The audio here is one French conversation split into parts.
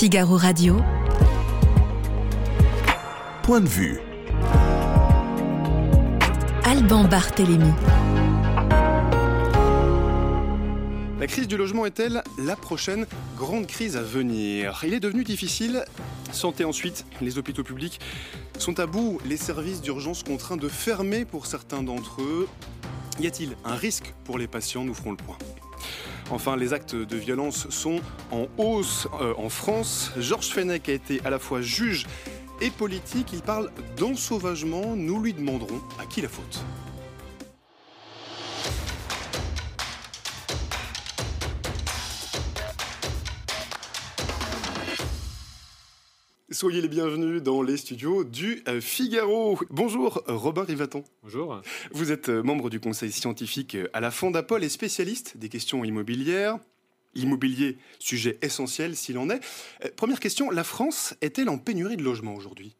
Figaro Radio. Point de vue. Alban Barthélémy. La crise du logement est-elle la prochaine grande crise à venir? Il est devenu difficile. Santé ensuite, les hôpitaux publics sont à bout, les services d'urgence contraints de fermer pour certains d'entre eux. Y a-t-il un risque pour les patients? Nous ferons le point. Enfin, les actes de violence sont en hausse euh, en France. Georges Fenech a été à la fois juge et politique. Il parle d'ensauvagement. Nous lui demanderons à qui la faute. Soyez les bienvenus dans les studios du euh, Figaro. Bonjour Robin Rivaton. Bonjour. Vous êtes euh, membre du conseil scientifique euh, à la Fondapol et spécialiste des questions immobilières. L'immobilier, sujet essentiel s'il en est. Première question, la France est-elle en pénurie de logements aujourd'hui?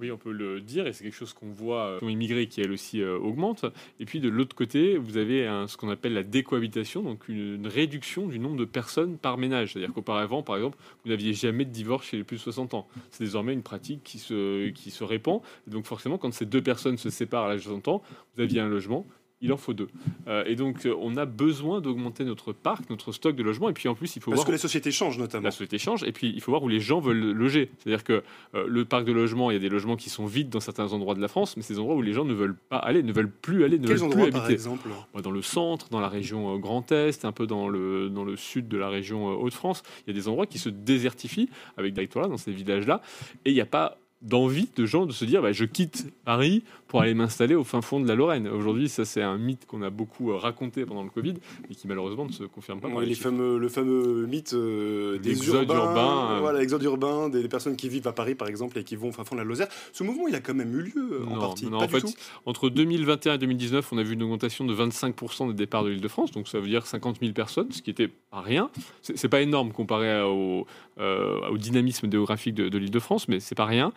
Oui, on peut le dire, et c'est quelque chose qu'on voit, euh, immigrés qui elle aussi euh, augmente. Et puis de l'autre côté, vous avez ce qu'on appelle la décohabitation, donc une, réduction du nombre de personnes par ménage. C'est-à-dire qu'auparavant, par exemple, vous n'aviez jamais de divorce chez les plus de 60 ans. C'est désormais une pratique qui se, qui se répand. Et donc forcément, quand ces deux personnes se séparent à l'âge de 60 ans, vous aviez un logement il en faut deux. Euh, et donc, euh, on a besoin d'augmenter notre parc, notre stock de logements. Et puis, en plus, il faut Parce voir. que la société change, notamment. La société change. Et puis, il faut voir où les gens veulent loger. C'est-à-dire que euh, le parc de logements, il y a des logements qui sont vides dans certains endroits de la France, mais ces endroits où les gens ne veulent pas aller, ne veulent plus aller, ne Quels veulent endroits, plus par habiter. exemple Dans le centre, dans la région Grand Est, un peu dans le, dans le sud de la région Hauts-de-France, il y a des endroits qui se désertifient avec des territoires dans ces villages-là. Et il n'y a pas d'envie de gens de se dire bah, je quitte Paris pour aller m'installer au fin fond de la Lorraine. Aujourd'hui, ça c'est un mythe qu'on a beaucoup euh, raconté pendant le Covid et qui malheureusement ne se confirme pas. les, fameux, le fameux mythe euh, des exode urbain, euh. voilà, l'exode urbain des personnes qui vivent à Paris par exemple et qui vont au fin fond de la Lozère. Ce mouvement, il a quand même eu lieu en partie. Non, en fait, entre 2021 et 2019, on a vu une augmentation de 25% des départs de l'Île-de-France, donc ça veut dire 50 000 personnes, ce qui était pas rien. C'est pas énorme comparé au, au dynamisme démographique de, de l'Île-de-France, mais c'est pas rien.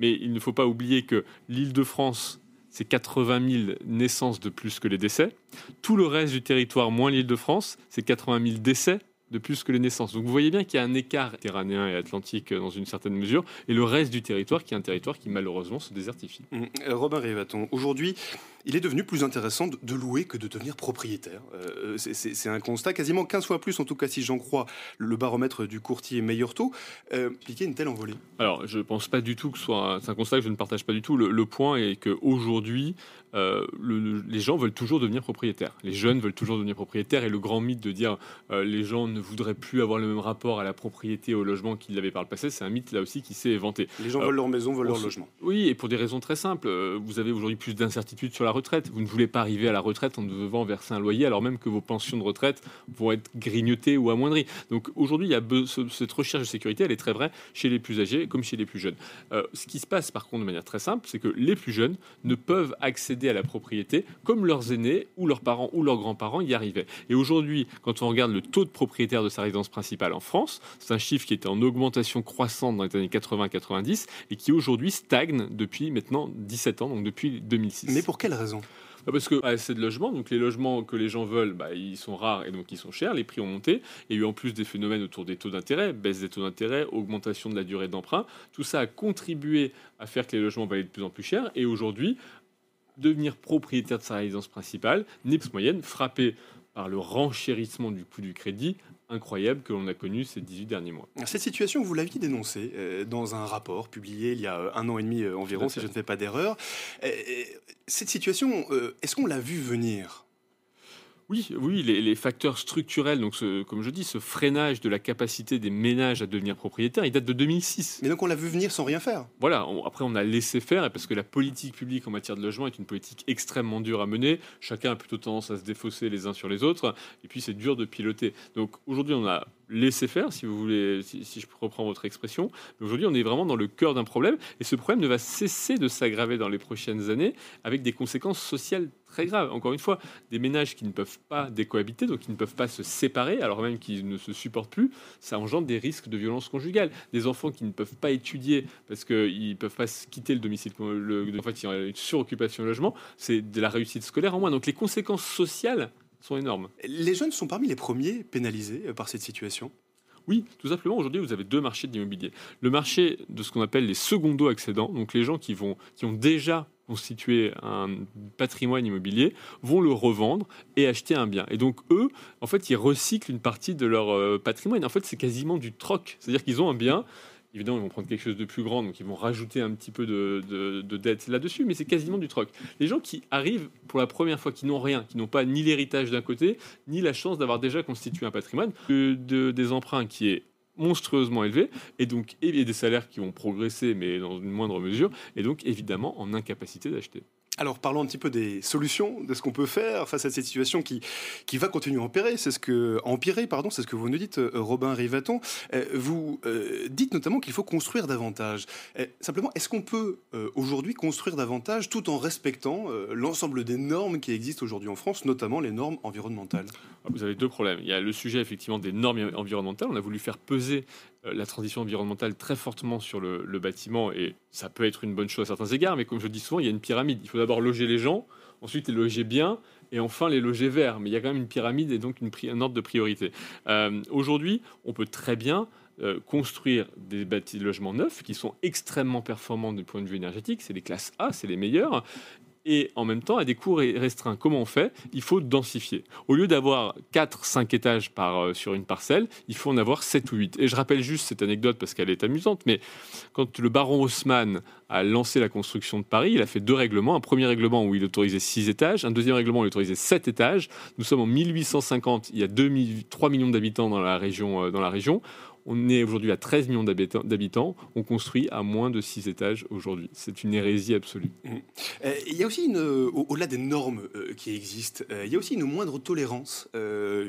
Mais il ne faut pas oublier que l'Île-de-France, c'est 80 000 naissances de plus que les décès. Tout le reste du territoire, moins l'Île-de-France, c'est 80 000 décès de plus que les naissances. Donc vous voyez bien qu'il y a un écart méditerranéen et atlantique dans une certaine mesure, et le reste du territoire qui est un territoire qui malheureusement se désertifie. Mmh. Robin Rivaton, aujourd'hui, il est devenu plus intéressant de louer que de devenir propriétaire. Euh, c'est un constat, quasiment 15 fois plus, en tout cas si j'en crois le baromètre du courtier Meilleur Taux. Euh, une telle envolée? Alors, je ne pense pas du tout que ce soit... C'est un constat que je ne partage pas du tout. Le, point est qu'aujourd'hui, euh, les gens veulent toujours devenir propriétaires. Les jeunes veulent toujours devenir propriétaires. Et le grand mythe de dire euh, les gens ne voudraient plus avoir le même rapport à la propriété, au logement qu'ils l'avaient par le passé, c'est un mythe là aussi qui s'est éventé. Les gens veulent leur maison, veulent leur logement. Oui, et pour des raisons très simples. Vous avez aujourd'hui plus d'incertitudes sur la retraite. Vous ne voulez pas arriver à la retraite en devant verser un loyer, alors même que vos pensions de retraite vont être grignotées ou amoindries. Donc aujourd'hui, il y a cette recherche de sécurité, elle est très vraie chez les plus âgés comme chez les plus jeunes. Euh, ce qui se passe par contre de manière très simple, c'est que les plus jeunes ne peuvent accéder à la propriété comme leurs aînés ou leurs parents ou leurs grands-parents y arrivaient. Et aujourd'hui, quand on regarde le taux de propriétaire de sa résidence principale en France, c'est un chiffre qui était en augmentation croissante dans les années 80-90 et qui aujourd'hui stagne depuis maintenant 17 ans, donc depuis 2006. Mais pour quelle bah, parce que assez de logements, donc les logements que les gens veulent, bah, ils sont rares et donc ils sont chers, les prix ont monté. Il y a eu en plus des phénomènes autour des taux d'intérêt, baisse des taux d'intérêt, augmentation de la durée d'emprunt. Tout ça a contribué à faire que les logements valaient de plus en plus cher. Et aujourd'hui, devenir propriétaire de sa résidence principale, NIPS moyenne, frappé par le renchérissement du coût du crédit incroyable que l'on a connu ces 18 derniers mois. Cette situation, vous l'aviez dénoncée euh, dans un rapport publié il y a euh, un an et demi euh, environ, si je ne fais pas d'erreur. cette situation, est-ce qu'on l'a vu venir? Oui, oui, les, facteurs structurels, donc comme je dis, ce freinage de la capacité des ménages à devenir propriétaires, il date de 2006. Mais donc on l'a vu venir sans rien faire. Voilà, après on a laissé faire, parce que la politique publique en matière de logement est une politique extrêmement dure à mener. Chacun a plutôt tendance à se défausser les uns sur les autres, et puis c'est dur de piloter. Donc aujourd'hui on a laisser faire, si vous voulez, si, je reprends votre expression. Aujourd'hui, on est vraiment dans le cœur d'un problème, et ce problème ne va cesser de s'aggraver dans les prochaines années, avec des conséquences sociales très graves. Encore une fois, des ménages qui ne peuvent pas décohabiter, donc qui ne peuvent pas se séparer, alors même qu'ils ne se supportent plus, ça engendre des risques de violence conjugale. Des enfants qui ne peuvent pas étudier parce qu'ils ne peuvent pas quitter le domicile, le, en fait, il y a une suroccupation de logement, c'est de la réussite scolaire en moins. Donc les conséquences sociales sont énormes. Les jeunes sont parmi les premiers pénalisés euh, par cette situation Oui, tout simplement, aujourd'hui, vous avez deux marchés de l'immobilier. Le marché de ce qu'on appelle les secondo accédants, donc les gens qui, vont, qui ont déjà constitué un patrimoine immobilier, vont le revendre et acheter un bien. Et donc, eux, en fait, ils recyclent une partie de leur euh, patrimoine. En fait, c'est quasiment du troc. C'est-à-dire qu'ils ont un bien, Évidemment, ils vont prendre quelque chose de plus grand, donc ils vont rajouter un petit peu de, de, dette là-dessus, mais c'est quasiment du troc. Les gens qui arrivent pour la première fois, qui n'ont rien, qui n'ont pas ni l'héritage d'un côté, ni la chance d'avoir déjà constitué un patrimoine, de, des emprunts qui est monstrueusement élevé, et donc et des salaires qui vont progresser, mais dans une moindre mesure, et donc évidemment en incapacité d'acheter. Alors parlons un petit peu des solutions, de ce qu'on peut faire face à cette situation qui, qui va continuer à empirer. C'est ce que empirer, pardon, c'est ce que vous nous dites, euh, Robin Rivaton. Euh, vous euh, dites notamment qu'il faut construire davantage. simplement, est-ce qu'on peut aujourd'hui construire davantage tout en respectant l'ensemble des normes qui existent aujourd'hui en France, notamment les normes environnementales? Vous avez deux problèmes. Il y a le sujet effectivement des normes environnementales. On a voulu faire peser la transition environnementale très fortement sur le, bâtiment et ça peut être une bonne chose à certains égards, mais comme je dis souvent, il y a une pyramide. Il faut d'abord loger les gens, ensuite les loger bien et enfin les loger verts. Mais il y a quand même une pyramide et donc une, un ordre de priorité. Euh, aujourd'hui, on peut très bien euh, construire des bâtis de logements neufs qui sont extrêmement performants du point de vue énergétique. C'est les classes A, c'est les meilleurs et en même temps à des coûts restreints. Comment on fait? Il faut densifier. Au lieu d'avoir 4-5 étages euh, sur une parcelle, il faut en avoir 7 ou 8. Et je rappelle juste cette anecdote parce qu'elle est amusante, mais quand le baron Haussmann a lancé la construction de Paris, il a fait deux règlements. Un premier règlement où il autorisait 6 étages, un deuxième règlement où il autorisait 7 étages. Nous sommes en 1850, il y a 2, 3 millions d'habitants dans la région. Euh, dans la région. On est aujourd'hui à 13 millions d'habitants. On construit à moins de 6 étages aujourd'hui. C'est une hérésie absolue. Mmh. Euh, il y a aussi, au-delà des normes euh, qui existent, euh, il y a aussi une moindre tolérance,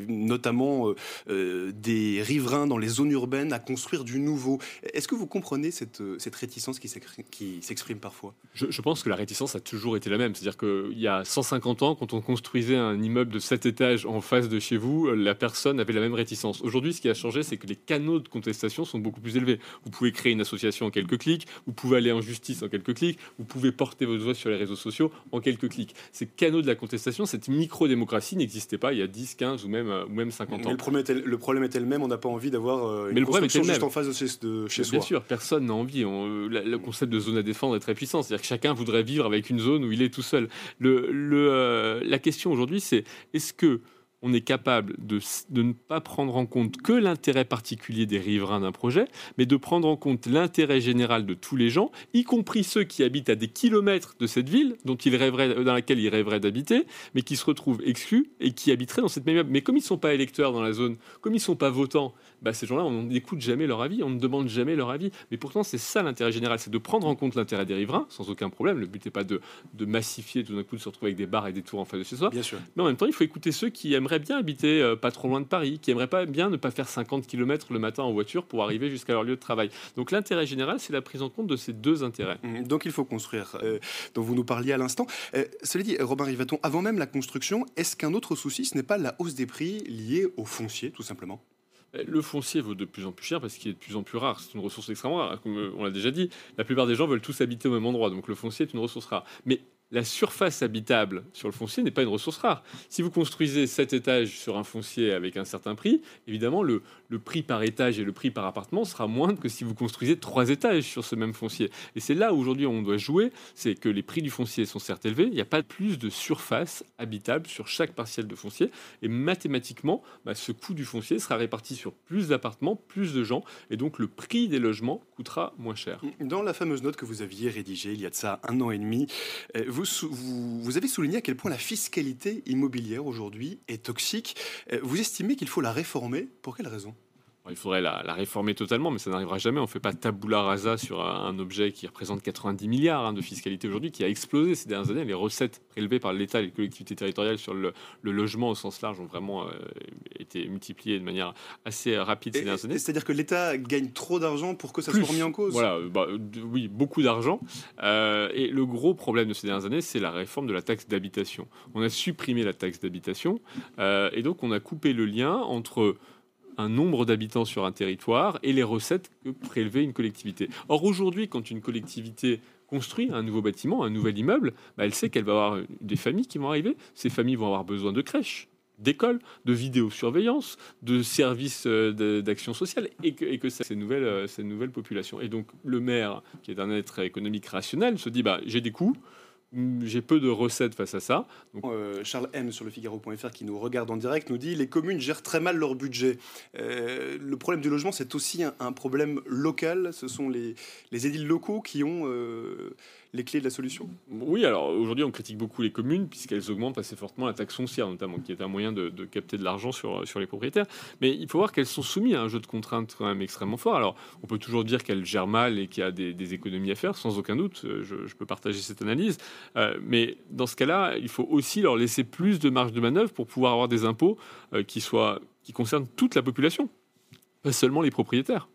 notamment des riverains dans les zones urbaines à construire du nouveau. Est-ce que vous comprenez cette, cette réticence qui s'exprime parfois? Je, je, pense que la réticence a toujours été la même. C'est-à-dire qu'il y a 150 ans, quand on construisait un immeuble de 7 étages en face de chez vous, la personne avait la même réticence. Aujourd'hui, ce qui a changé, c'est que les canaux de contestation sont beaucoup plus élevés. Vous pouvez créer une association en quelques clics, vous pouvez aller en justice en quelques clics, vous pouvez porter votre voix sur les réseaux sociaux en quelques clics. Ces canaux de la contestation, cette micro-démocratie n'existait pas il y a 10, 15 ou même, euh, ou même 50 ans. le problème, est, le problème est le même, on n'a pas envie d'avoir euh, une Mais le construction juste en face de chez, soi. Bien sûr, personne n'a envie. Euh, le concept de zone à défendre est très puissant, c'est-à-dire que chacun voudrait vivre avec une zone où il est tout seul. Le, la question aujourd'hui, c'est est-ce que on est capable de, ne pas prendre en compte que l'intérêt particulier des riverains d'un projet, mais de prendre en compte l'intérêt général de tous les gens, y compris ceux qui habitent à des kilomètres de cette ville dont ils rêveraient, dans laquelle ils rêveraient d'habiter, mais qui se retrouvent exclus et qui habiteraient dans cette même. Mais comme ils ne sont pas électeurs dans la zone, comme ils ne sont pas votants, bah, ces gens-là, on n'écoute jamais leur avis, on ne demande jamais leur avis. Mais pourtant, c'est ça l'intérêt général, c'est de prendre en compte l'intérêt des riverains, sans aucun problème. Le but n'est pas de, de, massifier tout d'un coup, de se retrouver avec des bars et des tours en face de chez soi. Bien sûr. Mais en même temps, il faut écouter ceux qui aimeraient bien habiter euh, pas trop loin de Paris, qui aimeraient pas bien ne pas faire 50 km le matin en voiture pour arriver jusqu'à leur lieu de travail. Donc l'intérêt général, c'est la prise en compte de ces deux intérêts. Mmh, donc il faut construire, euh, dont vous nous parliez à l'instant. Euh, cela dit, Robin Rivaton, avant même la construction, est-ce qu'un autre souci, ce n'est pas la hausse des prix liée au foncier, tout simplement? Le foncier vaut de plus en plus cher parce qu'il est de plus en plus rare. C'est une ressource extrêmement rare. Comme on l'a déjà dit, la plupart des gens veulent tous habiter au même endroit. Donc le foncier est une ressource rare. Mais la surface habitable sur le foncier n'est pas une ressource rare. Si vous construisez 7 étages sur un foncier avec un certain prix, évidemment, le, le prix par étage et le prix par appartement sera moindre que si vous construisez 3 étages sur ce même foncier. Et c'est là où aujourd'hui on doit jouer, c'est que les prix du foncier sont certes élevés, il n'y a pas plus de surface habitable sur chaque partielle de foncier. Et mathématiquement, bah, ce coût du foncier sera réparti sur plus d'appartements, plus de gens, et donc le prix des logements coûtera moins cher. Dans la fameuse note que vous aviez rédigée il y a de ça un an et demi, euh, vous vous, avez souligné à quel point la fiscalité immobilière aujourd'hui est toxique. Euh, vous estimez qu'il faut la réformer Pour quelle raison? Il faudrait la, réformer totalement, mais ça n'arrivera jamais. On ne fait pas tabula rasa sur un, objet qui représente 90 milliards hein, de fiscalité aujourd'hui, qui a explosé ces dernières années. Les recettes prélevées par l'État et les collectivités territoriales sur le, logement au sens large ont vraiment euh, été multipliées de manière assez rapide ces dernières années. C'est-à-dire que l'État gagne trop d'argent pour que ça soit remis en cause? Voilà, bah, oui, beaucoup d'argent. Euh, et le gros problème de ces dernières années, c'est la réforme de la taxe d'habitation. On a supprimé la taxe d'habitation euh, et donc on a coupé le lien entre un nombre d'habitants sur un territoire et les recettes que prélevait une collectivité. Or aujourd'hui, quand une collectivité construit un nouveau bâtiment, un nouvel immeuble, bah, elle sait qu'elle va avoir des familles qui vont arriver. Ces familles vont avoir besoin de crèches, d'écoles, de vidéosurveillance, de services euh, d'action sociale, et que, et que ces, nouvelles, euh, ces nouvelles populations. Et donc le maire, qui est un être économique rationnel, se dit, bah, j'ai des coûts, j'ai peu de recettes face à ça. Euh, Charles M sur le Figaro.fr qui nous regarde en direct nous dit les communes gèrent très mal leur budget. le problème du logement, c'est aussi un, problème local. Ce sont les, les édiles locaux qui ont les clés de la solution Oui, alors aujourd'hui, on critique beaucoup les communes puisqu'elles augmentent assez fortement la taxe foncière, notamment, qui est un moyen de, capter de l'argent sur, sur les propriétaires. Mais il faut voir qu'elles sont soumises à un jeu de contraintes quand même extrêmement fort. Alors, on peut toujours dire qu'elles gèrent mal et qu'il y a des, économies à faire, sans aucun doute. Euh, je, peux partager cette analyse. Euh, mais dans ce cas-là, il faut aussi leur laisser plus de marge de manœuvre pour pouvoir avoir des impôts euh, qui, soient, qui concernent toute la population, pas seulement les propriétaires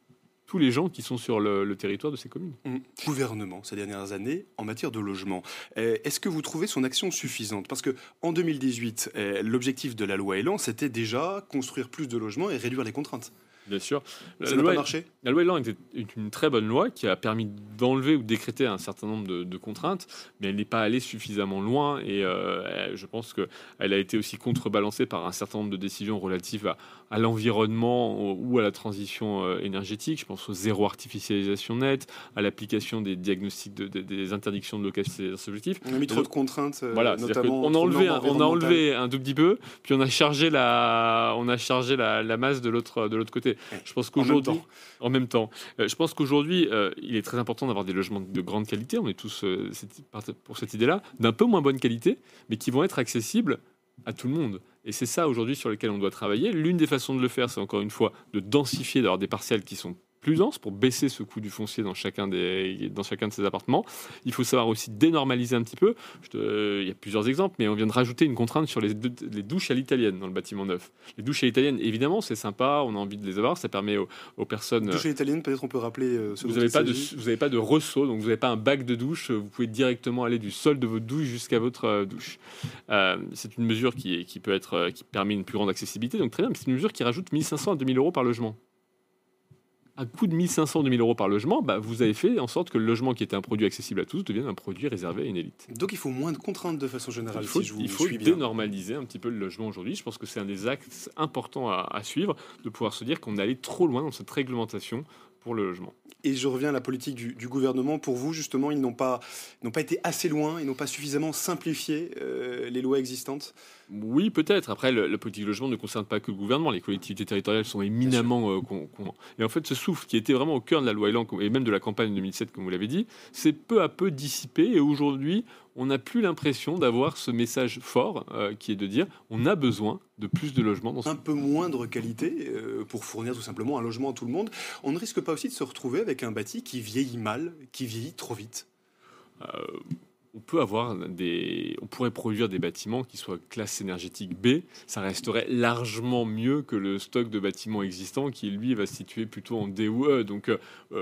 tous les gens qui sont sur le, territoire de ces communes. Mmh. Gouvernement, ces dernières années, en matière de logement, eh, est-ce que vous trouvez son action suffisante? Parce que en 2018, eh, l'objectif de la loi Elan, c'était déjà construire plus de logements et réduire les contraintes. Bien sûr. Ça n'a pas marché La loi Elan était une très bonne loi qui a permis d'enlever ou décréter un certain nombre de, contraintes, mais elle n'est pas allée suffisamment loin et euh, je pense qu'elle a été aussi contrebalancée par un certain nombre de décisions relatives à, l'environnement ou à la transition euh, énergétique. Je pense au zéro artificialisation nette, à l'application des diagnostics des interdictions de location des objectifs. On a mis trop de contraintes. Euh, voilà, notamment on a enlevé, un, on a enlevé un tout petit peu, puis on a chargé la, on a chargé la, la masse de l'autre de l'autre côté. Je pense qu'aujourd'hui, en même temps, euh, je pense qu'aujourd'hui, euh, il est très important d'avoir des logements de grande qualité. On est tous euh, pour cette idée-là, d'un peu moins bonne qualité, mais qui vont être accessibles à tout le monde. Et c'est ça aujourd'hui sur lequel on doit travailler. L'une des façons de le faire, c'est encore une fois de densifier, d'avoir des parcelles qui sont plus dense pour baisser ce coût du foncier dans chacun, des, dans chacun de ces appartements. Il faut savoir aussi dénormaliser un petit peu. il y a plusieurs exemples, mais on vient de rajouter une contrainte sur les, les douches à l'italienne dans le bâtiment neuf. Les douches à l'italienne, évidemment, c'est sympa, on a envie de les avoir, ça permet aux, personnes. Douche à l'italienne, peut-être on peut rappeler euh, ce vous n'avez pas, de, vous pas de ressaut, donc vous n'avez pas un bac de douche, vous pouvez directement aller du sol de votre douche jusqu'à votre euh, douche. Euh, c'est une mesure qui, qui peut être, qui permet une plus grande accessibilité, donc très bien, mais c'est une mesure qui rajoute 1500 à 2000 euros par logement à coût de 1500 2000 euros par logement, bah, vous avez fait en sorte que le logement qui était un produit accessible à tous devienne un produit réservé à une élite. Donc il faut moins de contraintes de façon générale. Il faut, si je vous il faut dénormaliser un petit peu le logement aujourd'hui. Je pense que c'est un des axes importants à, à suivre, de pouvoir se dire qu'on est allé trop loin dans cette réglementation pour le logement. Et je reviens à la politique du, gouvernement. Pour vous, justement, ils n'ont pas, n'ont pas été assez loin, ils n'ont pas suffisamment simplifié euh, les lois existantes? Oui, peut-être. Après, le, la politique du logement ne concerne pas que le gouvernement. Les collectivités territoriales sont éminemment... Euh, et en fait, ce souffle qui était vraiment au cœur de la loi Elan et même de la campagne 2007, comme vous l'avez dit, c'est peu à peu dissipé. Et aujourd'hui, on n'a plus l'impression d'avoir ce message fort euh, qui est de dire on a besoin de plus de logements. Dans Un peu moindre qualité euh, pour fournir tout simplement un logement à tout le monde. On ne risque pas aussi de se retrouver avec un bâti qui vieillit mal, qui vieillit trop vite euh, on peut avoir des, on pourrait produire des bâtiments qui soient classe énergétique B. Ça resterait largement mieux que le stock de bâtiments existants qui lui va se situer plutôt en D ou E. Donc, euh,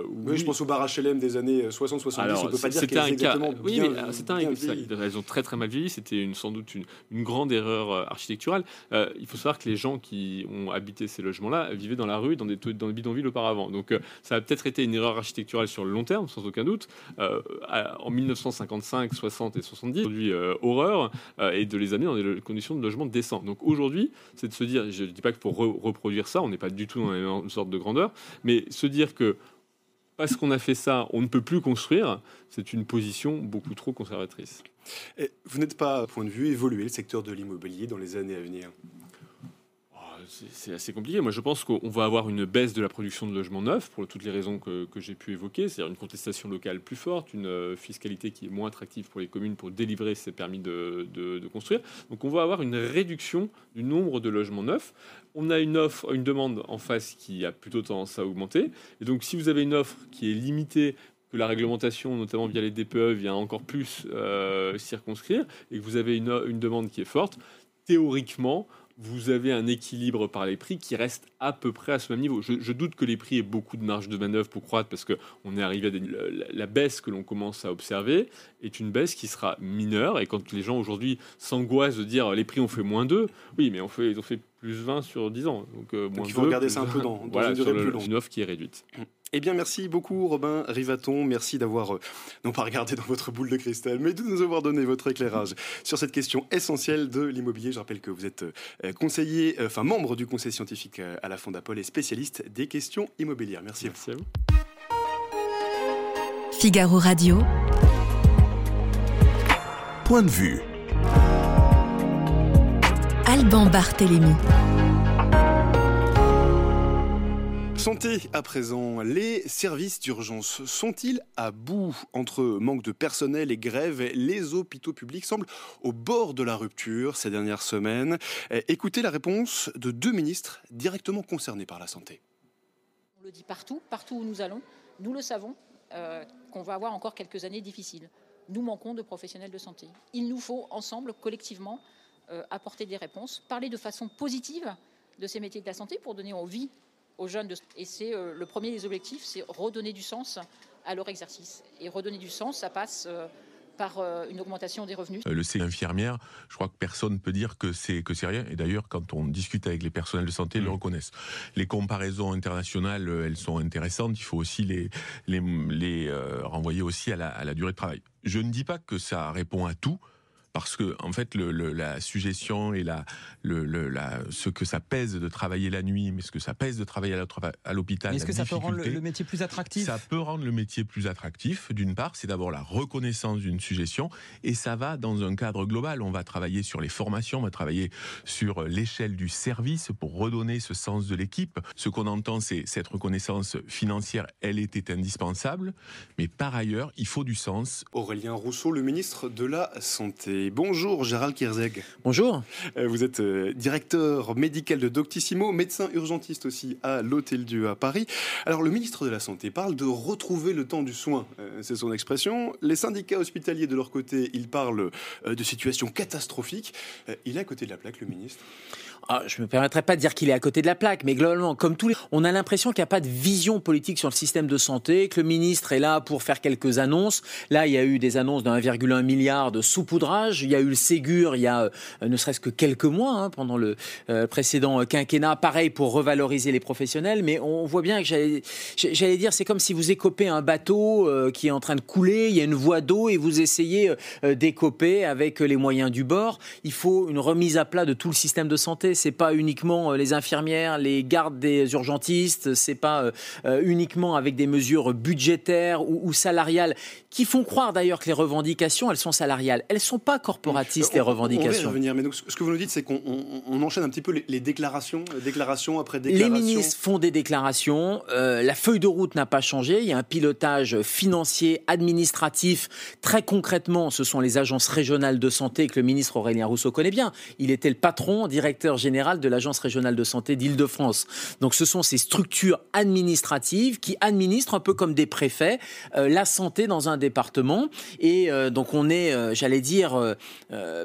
oui, je pense au bar HLM des années 60-70. On peut pas dire c'était un cas. Oui, mais c'était un Ils ont très très mal vieilli. C'était une, sans doute une, une grande erreur euh, architecturale. Euh, il faut savoir que les gens qui ont habité ces logements-là vivaient dans la rue, dans des, dans des bidonvilles auparavant. Donc, ça a peut-être été une erreur architecturale sur le long terme, sans aucun doute. en 1955 60 et 70, aujourd'hui euh, horreur, euh, et de les amener dans des conditions de logement décents. Donc aujourd'hui, c'est de se dire, je ne dis pas que pour reproduire ça, on n'est pas du tout dans une sorte de grandeur, mais se dire que parce qu'on a fait ça, on ne peut plus construire, c'est une position beaucoup trop conservatrice. Et vous n'êtes pas, à point de vue, évoluer le secteur de l'immobilier dans les années à venir? C'est assez compliqué. Moi, je pense qu'on va avoir une baisse de la production de logements neufs pour toutes les raisons que, j'ai pu évoquer, c'est-à-dire une contestation locale plus forte, une euh, fiscalité qui est moins attractive pour les communes pour délivrer ces permis de, construire. Donc, on va avoir une réduction du nombre de logements neufs. On a une offre, une demande en face qui a plutôt tendance à augmenter. Et donc, si vous avez une offre qui est limitée que la réglementation, notamment via les DPE, vient encore plus euh, circonscrire, et que vous avez une demande qui est forte, théoriquement, vous avez un équilibre par les prix qui reste à peu près à ce même niveau. Je, doute que les prix aient beaucoup de marge de manœuvre pour croître parce qu'on est arrivé à des, la, baisse que l'on commence à observer est une baisse qui sera mineure. Et quand les gens aujourd'hui s'angoissent de dire les prix ont fait moins d'eux, oui, mais on fait, ils ont fait plus 20 sur 10 ans. Donc, euh, moins il faut 2, regarder ça un peu 20. dans- dans voilà, une sur durée le- plus longue. une offre qui est réduite. Eh bien, merci beaucoup, Robin Rivaton. Merci d'avoir, euh, non pas regardé dans votre boule de cristal, mais de nous avoir donné votre éclairage sur cette question essentielle de l'immobilier. Je rappelle que vous êtes euh, conseiller, euh, enfin membre du conseil scientifique à la Fondapol et spécialiste des questions immobilières. Merci. à vous. Merci à vous. Figaro Radio. Point de vue. Alban Barthélémy. Santé à présent, les services d'urgence sont-ils à bout entre manque de personnel et grève? Les hôpitaux publics semblent au bord de la rupture ces dernières semaines. Euh, Écoutez la réponse de deux ministres directement concernés par la santé. On le dit partout, partout où nous allons, nous le savons, euh, qu'on va avoir encore quelques années difficiles. Nous manquons de professionnels de santé. Il nous faut ensemble, collectivement, euh, apporter des réponses, parler de façon positive de ces métiers de la santé pour donner envie aux jeunes. De... Et c'est euh, le premier des objectifs, c'est redonner du sens à leur exercice. Et redonner du sens, ça passe euh, par euh, une augmentation des revenus. Le C infirmière, je crois que personne ne peut dire que c'est que c'est rien. Et d'ailleurs, quand on discute avec les personnels de santé, ils le Mm. reconnaissent. Les comparaisons internationales, elles sont intéressantes. Il faut aussi les les, les euh, renvoyer aussi à la, à la durée de travail. Je ne dis pas que ça répond à tout. Parce que en fait, le, le- la suggestion et la, le, le- la, ce que ça pèse de travailler la nuit, mais ce que ça pèse de travailler à l'hôpital, Est-ce que ça peut rendre le métier plus attractif? ça peut rendre le métier plus attractif. D'une part, c'est d'abord la reconnaissance d'une suggestion et ça va dans un cadre global. On va travailler sur les formations, on va travailler sur l'échelle du service pour redonner ce sens de l'équipe. Ce qu'on entend, c'est cette reconnaissance financière, elle était indispensable, mais par ailleurs, il faut du sens. Aurélien Rousseau, le ministre de la Santé. Bonjour Gérald Kirzeg. Bonjour. Euh, Vous êtes euh, directeur médical de Doctissimo, médecin urgentiste aussi à l'Hôtel Dieu à Paris. Alors le ministre de la Santé parle de retrouver le temps du soin, euh, c'est son expression. Les syndicats hospitaliers de leur côté, ils parlent de situation catastrophique. Il est à côté de la plaque, le ministre. Ah, je me permettrai pas de dire qu'il est à côté de la plaque, mais globalement, comme tous les, on a l'impression qu'il n'y a pas de vision politique sur le système de santé, que le ministre est là pour faire quelques annonces. Là, il y a eu des annonces de 1,1 milliard de saupoudrage. Il y a eu le Ségur il y a euh, ne serait-ce que quelques mois, hein, pendant le euh, précédent quinquennat. Pareil pour revaloriser les professionnels, mais on voit bien que j'allais, dire, c'est comme si vous écopez un bateau euh, qui est en train de couler, il y a une voie d'eau et vous essayez euh, d'écoper avec les moyens du bord. Il faut une remise à plat de tout le système de santé. C'est pas uniquement euh, les infirmières, les gardes des urgentistes, c'est pas euh, euh, uniquement avec des mesures budgétaires ou, ou salariales qui font croire d'ailleurs que les revendications, elles sont salariales. Elles sont pas corporatistes les Euh, On- va y revendications. revenir, mais donc, ce que vous nous dites, c'est qu'on on- on enchaîne un petit peu les, les déclarations, euh, déclaration après Les déclaration. ministres font des déclarations, euh, la feuille de route n'a pas changé, il y a un pilotage financier, administratif. Très concrètement, ce sont les agences régionales de santé que le ministre Aurélien Rousseau connaît bien. Il était le patron, directeur général de l'agence régionale de santé d'Île-de-France. Donc ce sont ces structures administratives qui administrent un peu comme des préfets euh, la santé dans un département. Et euh, donc on est, euh, j'allais dire,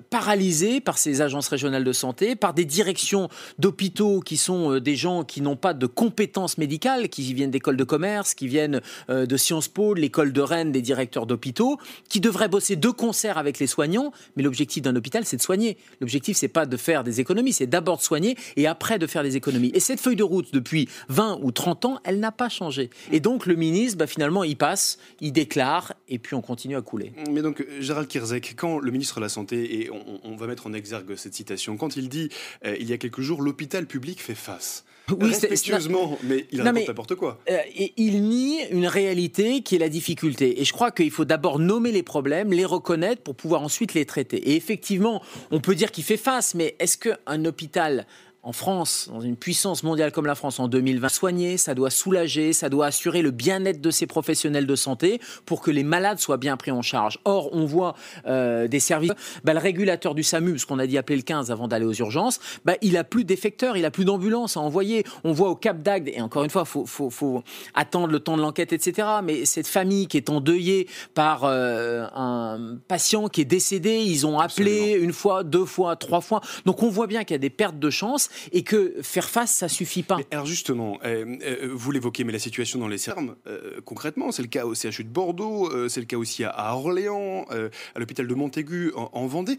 paralysé par ces agences régionales de santé, par des directions d'hôpitaux qui sont des gens qui n'ont pas de compétences médicales, qui viennent d'écoles de commerce, qui viennent de Sciences Po, de l'école de Rennes, des directeurs d'hôpitaux, qui devraient bosser de concert avec les soignants. Mais l'objectif d'un hôpital, c'est de soigner. L'objectif, c'est pas de faire des économies, c'est d'abord de soigner et après de faire des économies. Et cette feuille de route, depuis 20 ou 30 ans, elle n'a pas changé. Et donc le ministre, bah, finalement, il passe, il déclare, et puis on continue à couler. Mais donc, euh, Gérald Kirzek, quand le ministre de la Santé, et on, va mettre en exergue cette citation, quand il dit euh, il y a quelques jours, l'hôpital public fait face. Oui, Respectueusement, mais il raconte n'importe quoi. Euh, et il nie une réalité qui est la difficulté. Et je crois qu'il faut d'abord nommer les problèmes, les reconnaître pour pouvoir ensuite les traiter. Et effectivement, on peut dire qu'il fait face, mais est-ce qu'un hôpital en France, dans une puissance mondiale comme la France en 2020, soigner, ça doit soulager, ça doit assurer le bien-être de ses professionnels de santé pour que les malades soient bien pris en charge. Or, on voit euh, des services, bah, le régulateur du SAMU, ce qu'on a dit appeler le 15 avant d'aller aux urgences, bah, il a plus d'effecteurs, il a plus d'ambulances à envoyer. On voit au Cap d'Agde, et encore une fois, faut, faut, faut attendre le temps de l'enquête, etc. Mais cette famille qui est endeuillée par euh, un patient qui est décédé, ils ont appelé une fois, deux fois, trois fois. Donc on voit bien qu'il y a des pertes de chance et que faire face, ça suffit pas. Mais alors justement, euh, euh, vous l'évoquez, mais la situation dans les sermes, euh, concrètement, c'est le cas au CHU de Bordeaux, euh, c'est le cas aussi à, à Orléans, euh, à l'hôpital de Montaigu en, en Vendée.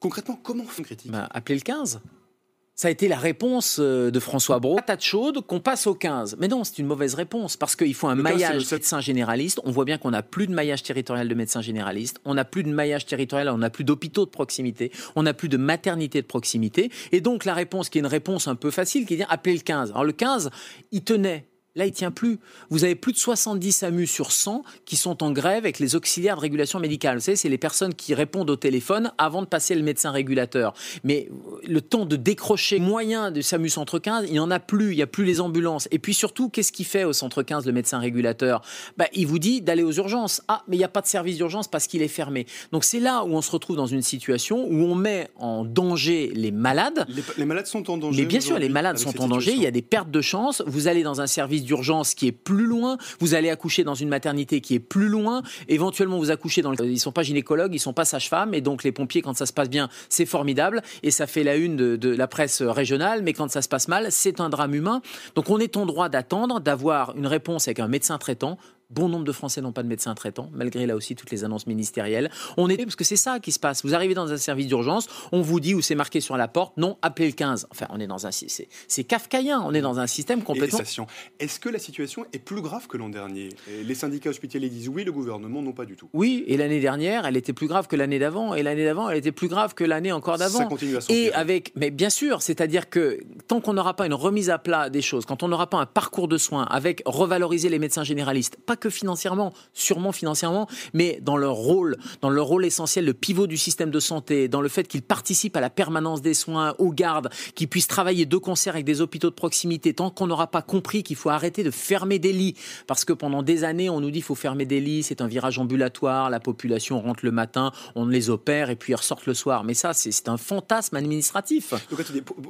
Concrètement, comment on fait une critique? Bah, appelez le 15. Ça a été la réponse euh, de François Brault. Patate chaude, qu'on passe au 15. Mais non, c'est une mauvaise réponse parce qu'il faut un Le 15, c'est maillage médecins généralistes. On voit bien qu'on n'a plus de maillage territorial de médecins généralistes. On n'a plus de maillage territorial, on n'a plus d'hôpitaux de proximité. On n'a plus de maternité de proximité. Et donc la réponse, qui est une réponse un peu facile, qui est de dire appelez le 15. Alors le 15, il tenait. Là, il tient plus. Vous avez plus de 70 SAMU sur 100 qui sont en grève avec les auxiliaires de régulation médicale. Vous savez, c'est les personnes qui répondent au téléphone avant de passer le médecin régulateur. Mais euh, le temps de décrocher moyen du SAMU Centre 15, il n'y en a plus. Il n'y a plus les ambulances. Et puis surtout, qu'est-ce qu'il fait au Centre 15, le médecin régulateur? Bah, Il vous dit d'aller aux urgences. Ah, mais il n'y a pas de service d'urgence parce qu'il est fermé. Donc c'est là où on se retrouve dans une situation où on met en danger les malades. Les, les malades sont en danger. Mais bien sûr, les malades sont en danger, il y a des pertes de chance. Vous allez dans un service d'urgence qui est plus loin, vous allez accoucher dans une maternité qui est plus loin, éventuellement vous accouchez dans le... Ils sont pas gynécologues, ils sont pas sages-femmes, et donc les pompiers, quand ça se passe bien, c'est formidable, et ça fait la une de, de la presse régionale, mais quand ça se passe mal, c'est un drame humain. Donc on est en droit d'attendre, d'avoir une réponse avec un médecin traitant. Bon nombre de Français n'ont pas de médecin traitant, malgré là aussi toutes les annonces ministérielles. On est parce que c'est ça qui se passe. Vous arrivez dans un service d'urgence, on vous dit où c'est marqué sur la porte, non, appelez le 15. Enfin, on est dans un c'est c'est kafkaïen, on est dans un système complètement. Est-ce que la situation est plus grave que l'an dernier? Les syndicats hospitaliers disent oui, le gouvernement non pas du tout. Oui, et l'année dernière, elle était plus grave que l'année d'avant, et l'année d'avant, elle était plus grave que l'année encore Ça d'avant. continue à. Et avec, mais bien sûr, c'est-à-dire que tant qu'on n'aura pas une remise à plat des choses, quand on n'aura pas un parcours de soins avec revaloriser les médecins généralistes, pas que financièrement, sûrement financièrement, mais dans leur rôle, dans leur rôle essentiel, le pivot du système de santé, dans le fait qu'ils participent à la permanence des soins, aux gardes, qu'ils puissent travailler de concert avec des hôpitaux de proximité, tant qu'on n'aura pas compris qu'il faut arrêter de fermer des lits, parce que pendant des années, on nous dit qu'il faut fermer des lits, c'est un virage ambulatoire, la population rentre le matin, on les opère et puis ils ressortent le soir. Mais ça, c'est un fantasme administratif.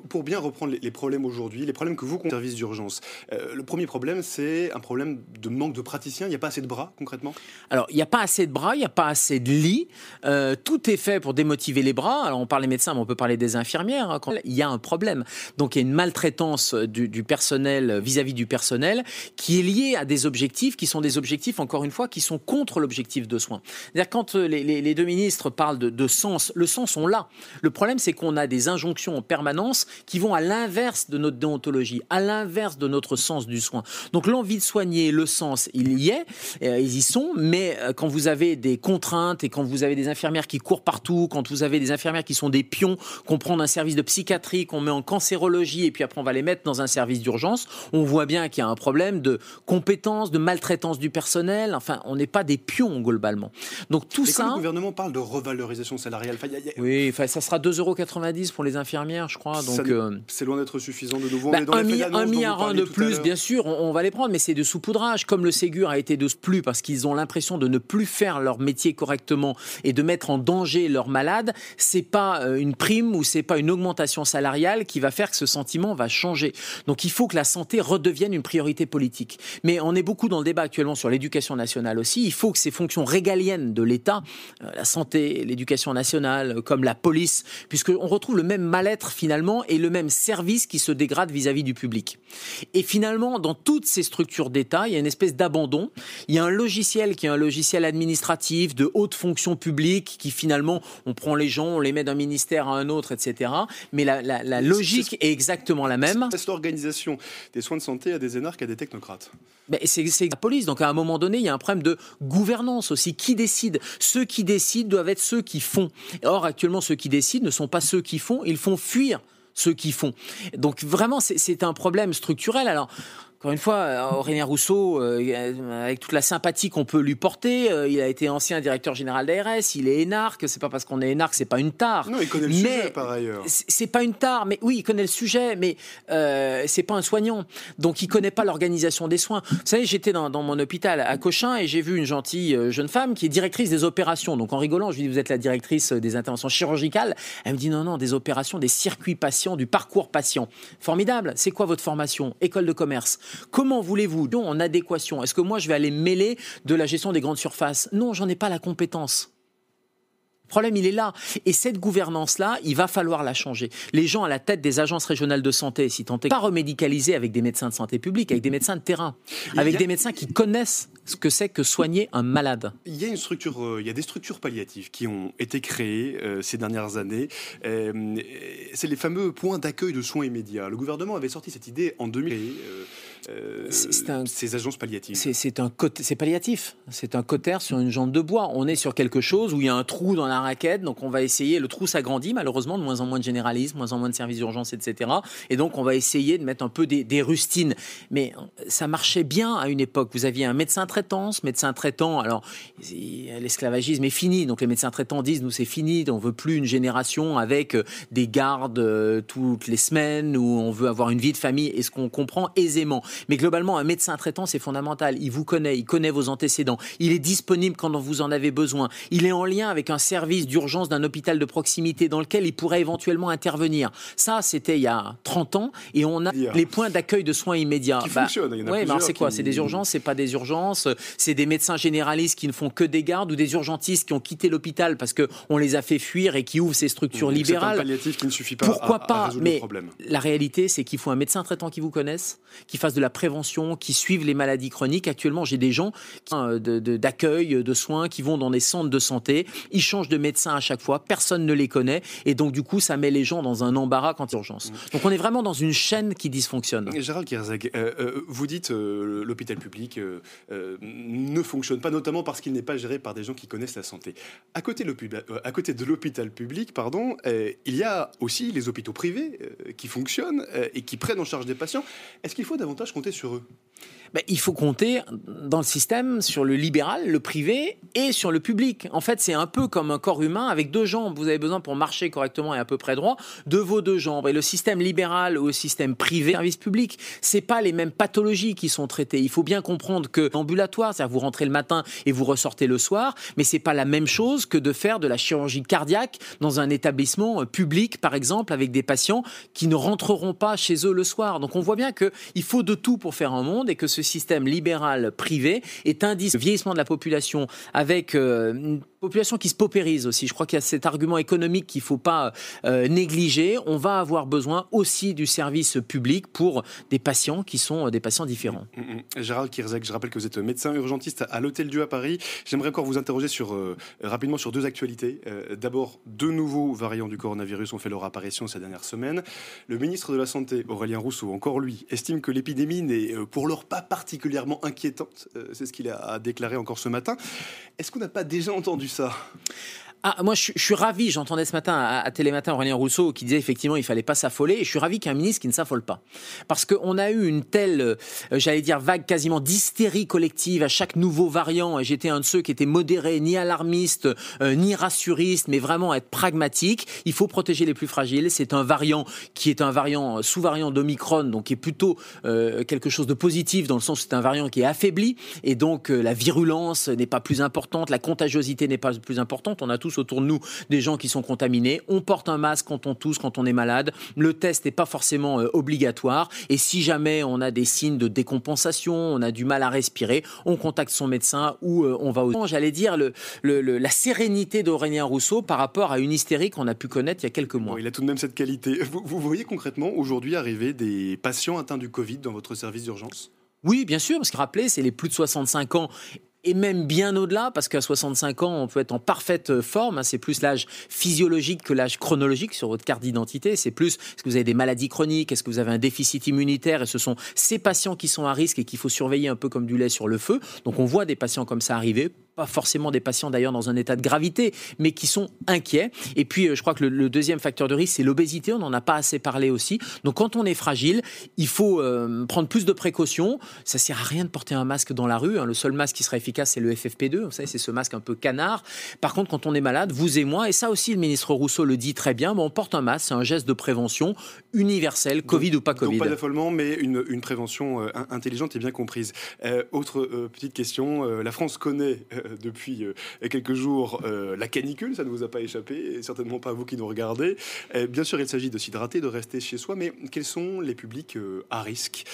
Pour, bien reprendre les, problèmes aujourd'hui, les problèmes que vous service d'urgence, euh, le premier problème c'est un problème de manque de praticiens, il n'y a pas assez de bras concrètement? Alors, il n'y a pas assez de bras, il n'y a pas assez de lits. Euh, tout est fait pour démotiver les bras. Alors, on parle des médecins, mais on peut parler des infirmières. hein, il y a un problème. Donc, il y a une maltraitance du, du personnel vis-à-vis du personnel qui est liée à des objectifs qui sont des objectifs, encore une fois, qui sont contre l'objectif de soins. C'est-à-dire, quand euh, les, les- les deux ministres parlent de, de sens, le sens, on l'a. Le problème, c'est qu'on a des injonctions en permanence qui vont à l'inverse de notre déontologie, à l'inverse de notre sens du soin. Donc, l'envie de soigner, le sens, il y est, euh, ils y sont, mais euh, quand vous avez des contraintes et quand vous avez des infirmières qui courent partout, quand vous avez des infirmières qui sont des pions, qu'on prend d'un service de psychiatrie, qu'on met en cancérologie et puis après on va les mettre dans un service d'urgence, on voit bien qu'il y a un problème de compétence, de maltraitance du personnel. Enfin, on n'est pas des pions globalement. Donc tout quand le ça. gouvernement parle de revalorisation salariale, enfin, il y a- il y a- Oui, enfin, ça sera 2,90€ pour les infirmières, je crois. ça Donc, euh, c'est loin d'être suffisant de nouveau. On bah, est dans un, mi- un milliard de plus, bien sûr, on, on va les prendre, mais c'est de saupoudrage. Comme le Ségur été de plus parce qu'ils ont l'impression de ne plus faire leur métier correctement et de mettre en danger leurs malades, c'est pas euh, une prime ou c'est pas une augmentation salariale qui va faire que ce sentiment va changer. Donc il faut que la santé redevienne une priorité politique. Mais on est beaucoup dans le débat actuellement sur l'éducation nationale aussi. Il faut que ces fonctions régaliennes de l'État, euh, la santé, l'éducation nationale, comme la police, puisqu'on retrouve le même mal-être finalement et le même service qui se dégrade vis-à-vis du public. Et finalement, dans toutes ces structures d'État, il y a une espèce d'abandon. Il y a un logiciel qui est un logiciel administratif de haute fonction publique qui finalement, on prend les gens, on les met d'un ministère à un autre, etc. Mais la, la- la logique est exactement la même. Cette organisation des soins de santé à des énarques, à des technocrates. Ben, c'est c'est la police. Donc à un moment donné, il y a un problème de gouvernance aussi. Qui décide? Ceux qui décident doivent être ceux qui font. Or, actuellement, ceux qui décident ne sont pas ceux qui font. Ils font fuir ceux qui font. Donc vraiment, c'est- c'est un problème structurel. Alors. Encore une fois, euh, Aurélien Rousseau, euh, avec toute la sympathie qu'on peut lui porter, euh, il a été ancien directeur général d'ARS, il est énarque, c'est pas parce qu'on est énarque, c'est pas une tare. Non, il connaît le Mais sujet par ailleurs. c'est pas une tare, mais oui, il connaît le sujet, mais euh, c'est pas un soignant. Donc il connaît pas l'organisation des soins. Vous savez, j'étais dans, dans mon hôpital à Cochin et j'ai vu une gentille jeune femme qui est directrice des opérations. Donc en rigolant, je lui dis vous êtes la directrice des interventions chirurgicales. Elle me dit non non, des opérations, des circuits patients, du parcours patient. Formidable. C'est quoi votre formation? École de commerce. Comment voulez-vous en adéquation Est-ce que moi je vais aller mêler de la gestion des grandes surfaces? Non, j'en ai pas la compétence. Le problème, il est là. Et cette gouvernance-là, il va falloir la changer. Les gens à la tête des agences régionales de santé, si tant est, pas remédicaliser avec des médecins de santé publique, avec des médecins de terrain, avec a- des médecins qui connaissent ce que c'est que soigner un malade. Il y a une structure, euh, il y a des structures palliatives qui ont été créées euh, ces dernières années. Euh, c'est les fameux points d'accueil de soins immédiats. Le gouvernement avait sorti cette idée en 2000. Euh, C'est un- ces agences palliatives. C'est un c'est palliatif. C'est un cotère sur une jambe de bois. On est sur quelque chose où il y a un trou dans la raquette, donc on va essayer. Le trou s'agrandit malheureusement, de moins en moins de généralistes, de moins en moins de services d'urgence, etc. Et donc on va essayer de mettre un peu des, des rustines. Mais ça marchait bien à une époque. Vous aviez un médecin traitant, ce médecin traitant. Alors l'esclavagisme est fini, donc les médecins traitants disent nous c'est fini, on veut plus une génération avec euh, des gardes euh, toutes les semaines où on veut avoir une vie de famille. Et ce qu'on comprend aisément. Mais globalement, un médecin traitant, c'est fondamental. Il vous connaît, il connaît vos antécédents, il est disponible quand vous en avez besoin. Il est en lien avec un service d'urgence d'un hôpital de proximité dans lequel il pourrait éventuellement intervenir. Ça, c'était il y a 30 ans. Et on a les points d'accueil de soins immédiats. Qui a ouais, c'est quoi qui- C'est des urgences, c'est pas des urgences. C'est des médecins généralistes qui ne font que des gardes ou des urgentistes qui ont quitté l'hôpital parce qu'on les a fait fuir et qui ouvrent ces structures un libérales. palliatif qui ne suffit pas Pourquoi à, à pas résoudre Mais le problème. la réalité, c'est qu'il faut un médecin traitant qui vous connaisse, qui fasse de la prévention, qui suive les maladies chroniques. Actuellement, j'ai des gens de- de- d'accueil, de, soins, qui vont dans des centres de santé. Ils changent de médecin à chaque fois, personne ne les connaît. Et donc, du coup, ça met les gens dans un embarras quand il y a urgence. Donc, on est vraiment dans une chaîne qui dysfonctionne. Gérald Kierzeg, euh, euh, vous dites euh, l'hôpital public euh, ne fonctionne pas, notamment parce qu'il n'est pas géré par des gens qui connaissent la santé. À côté à côté de l'hôpital public, pardon, il y a aussi les hôpitaux privés qui fonctionnent et qui prennent en charge des patients. Est-ce qu'il faut davantage compter sur eux Ben, il faut compter dans le système sur le libéral, le privé et sur le public. En fait, c'est un peu comme un corps humain avec deux jambes. Vous avez besoin pour marcher correctement et à peu près droit de vos deux jambes. Et le système libéral ou le système privé, service public, c'est pas les mêmes pathologies qui sont traitées. Il faut bien comprendre que ambulatoire, c'est-à-dire vous rentrez le matin et vous ressortez le soir, mais c'est pas la même chose que de faire de la chirurgie cardiaque dans un établissement euh, public, par exemple, avec des patients qui ne rentreront pas chez eux le soir. Donc on voit bien que il faut de tout pour faire un monde et que ce système libéral privé est indice le vieillissement de la population avec euh, une population qui se paupérise aussi. Je crois qu'il y a cet argument économique qu'il faut pas euh, négliger. On va avoir besoin aussi du service public pour des patients qui sont euh, des patients différents. Mm, mm. Gérald Kierzeg, je rappelle que vous êtes médecin urgentiste à l'Hôtel Dieu à Paris. J'aimerais encore vous interroger sur, euh, rapidement sur deux actualités. D'abord, deux nouveaux variants du coronavirus ont fait leur apparition ces dernières semaines. Le ministre de la Santé, Aurélien Rousseau, encore lui, estime que l'épidémie n'est pour l'heure pas particulièrement inquiétante. C'est ce qu'il a déclaré encore ce matin. Est-ce qu'on n'a pas déjà entendu ça? Ah, moi, je, suis- ravi. J'entendais ce matin à, à Télématin Aurélien Rousseau qui disait effectivement il fallait pas s'affoler. Et je suis ravi qu'il y ait un ministre qui ne s'affole pas. Parce qu'on a eu une telle, euh, j'allais dire, vague quasiment d'hystérie collective à chaque nouveau variant. Et j'étais un de ceux qui était modéré, ni alarmiste, euh, ni rassuriste, mais vraiment être pragmatique. Il faut protéger les plus fragiles. C'est un variant qui est un variant euh, sous-variant d'Omicron, donc qui est plutôt quelque chose de positif dans le sens où c'est un variant qui est affaibli. Et donc la virulence n'est pas plus importante, la contagiosité n'est pas plus importante. On a tous autour de nous des gens qui sont contaminés. On porte un masque quand on tousse, quand on est malade. Le test n'est pas forcément euh, obligatoire. Et si jamais on a des signes de décompensation, on a du mal à respirer, on contacte son médecin ou euh, on va au... J'allais dire le, le- le- la sérénité d'Aurélien Rousseau par rapport à une hystérie qu'on a pu connaître il y a quelques mois. Bon, Il a tout de même cette qualité. Vous, vous voyez concrètement aujourd'hui arriver des patients atteints du Covid dans votre service d'urgence? Oui, bien sûr, parce que rappelez, c'est les plus de 65 ans et même bien au-delà, parce qu'à 65 ans, on peut être en parfaite forme. hein, c'est plus l'âge physiologique que l'âge chronologique sur votre carte d'identité. C'est plus est-ce que vous avez des maladies chroniques, est-ce que vous avez un déficit immunitaire, et ce sont ces patients qui sont à risque et qu'il faut surveiller un peu comme du lait sur le feu. Donc on voit des patients comme ça arriver pas forcément des patients d'ailleurs dans un état de gravité, mais qui sont inquiets. Et puis, euh, je crois que le, le deuxième facteur de risque, c'est l'obésité. On n'en a pas assez parlé aussi. Donc, quand on est fragile, il faut euh, prendre plus de précautions. Ça sert à rien de porter un masque dans la rue. hein. Le seul masque qui sera efficace, c'est le FFP2. Vous savez, c'est ce masque un peu canard. Par contre, quand on est malade, vous et moi, et ça aussi, le ministre Rousseau le dit très bien, on porte un masque. C'est un geste de prévention universel, Covid ou pas Covid. Donc pas d'affolement, mais une, une prévention euh, in- intelligente et bien comprise. Euh, autre petite question, la France connaît depuis quelques jours la canicule, ça ne vous a pas échappé, et certainement pas à vous qui nous regardez. bien sûr, il s'agit de s'hydrater, de rester chez soi, mais quels sont les publics à risque?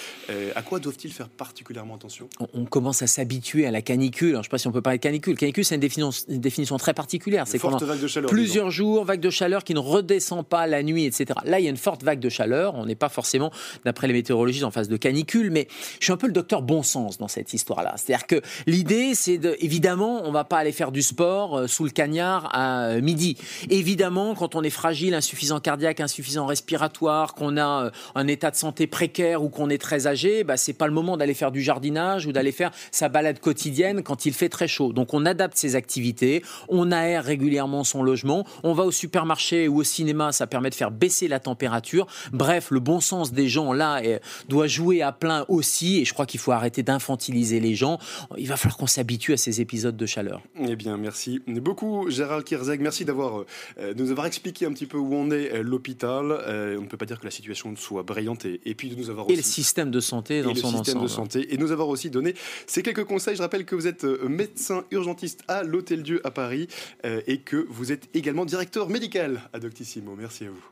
À quoi doivent-ils faire particulièrement attention? On, commence à s'habituer à la canicule. je ne sais pas si on peut parler de canicule. Canicule, c'est une définition, une définition très particulière. C'est pendant plusieurs jours, vague de chaleur qui ne redescend pas la nuit, etc. Là, il y a une forte vague de chaleur. On n'est pas forcément, d'après les météorologistes, en phase de canicule, mais je suis un peu le docteur bon sens dans cette histoire-là. C'est-à-dire que l'idée, c'est de, évidemment, on va pas aller faire du sport euh, sous le cagnard à euh, midi. Évidemment, quand on est fragile, insuffisant cardiaque, insuffisant respiratoire, qu'on a euh, un état de santé précaire ou qu'on est très âgé, bah, c'est pas le moment d'aller faire du jardinage ou d'aller faire sa balade quotidienne quand il fait très chaud. Donc on adapte ses activités, on aère régulièrement son logement, on va au supermarché ou au cinéma, ça permet de faire baisser la température. Bref, le bon sens des gens là doit jouer à plein aussi et je crois qu'il faut arrêter d'infantiliser les gens. Il va falloir qu'on s'habitue à ces épisodes de chaleur. Eh bien, merci beaucoup Gérald Kirzeg, merci d'avoir euh, nous avoir expliqué un petit peu où on est euh, l'hôpital. Euh, on ne peut pas dire que la situation soit brillante et, puis de nous avoir aussi... et le système de santé dans son le système de santé et nous avoir aussi donné ces quelques conseils. Je rappelle que vous êtes médecin urgentiste à l'Hôtel Dieu à Paris et que vous êtes également directeur médical à Doctissimo. Merci à vous.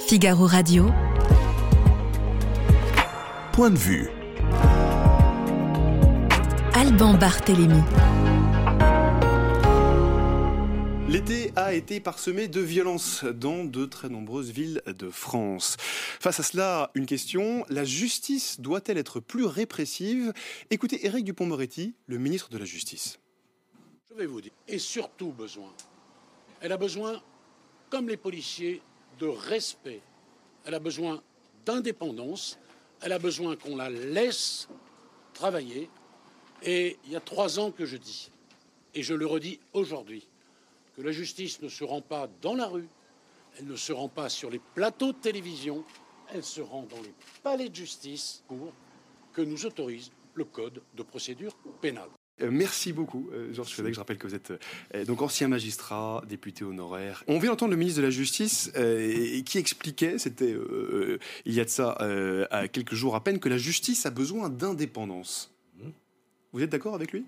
Figaro Radio. Point de vue. Alban Barthélémy. L'été a été parsemé de violences dans de très nombreuses villes de France. Face à cela, une question, la justice doit-elle être plus répressive? Écoutez Éric Dupont-Moretti, le ministre de la Justice. Je vais vous dire, et surtout besoin. Elle a besoin, comme les policiers, de respect. Elle a besoin d'indépendance. Elle a besoin qu'on la laisse travailler. Et il y a trois ans que je dis, et je le redis aujourd'hui, que la justice ne se rend pas dans la rue, elle ne se rend pas sur les plateaux de télévision, elle se rend dans les palais de justice pour que nous autorise le code de procédure pénale. Euh, merci beaucoup, euh, Georges Fedek. Je rappelle que vous êtes euh, donc ancien magistrat, député honoraire. On vient d'entendre le ministre de la Justice qui expliquait, c'était il y a de ça à quelques jours à peine, que la justice a besoin d'indépendance. Vous êtes d'accord avec lui?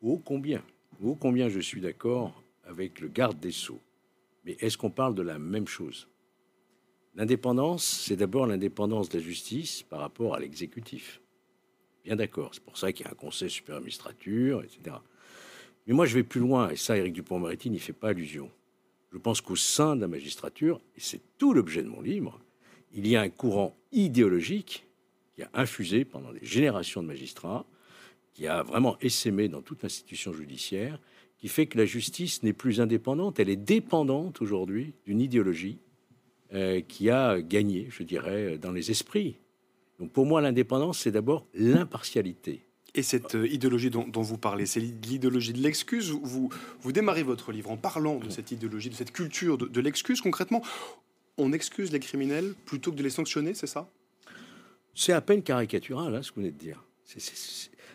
Oh combien? Oh combien je suis d'accord avec le garde des Sceaux. Mais est-ce qu'on parle de la même chose? L'indépendance, c'est d'abord l'indépendance de la justice par rapport à l'exécutif. Bien d'accord, c'est pour ça qu'il y a un conseil supérieur magistrature, etc. Mais moi, je vais plus loin, et ça, Éric Dupont-Moretti n'y fait pas allusion. Je pense qu'au sein de la magistrature, et c'est tout l'objet de mon livre, il y a un courant idéologique qui a infusé pendant des générations de magistrats, qui a vraiment essaimé dans toute l'institution judiciaire, qui fait que la justice n'est plus indépendante, elle est dépendante aujourd'hui d'une idéologie euh, qui a gagné, je dirais, dans les esprits. Donc pour moi, l'indépendance, c'est d'abord l'impartialité. Et cette euh, idéologie dont, vous parlez, c'est l'idéologie de l'excuse. Vous, vous démarrez votre livre en parlant de cette idéologie, de cette culture de, l'excuse. Concrètement, on excuse les criminels plutôt que de les sanctionner, c'est ça? C'est à peine caricatural, hein, ce que vous venez de dire.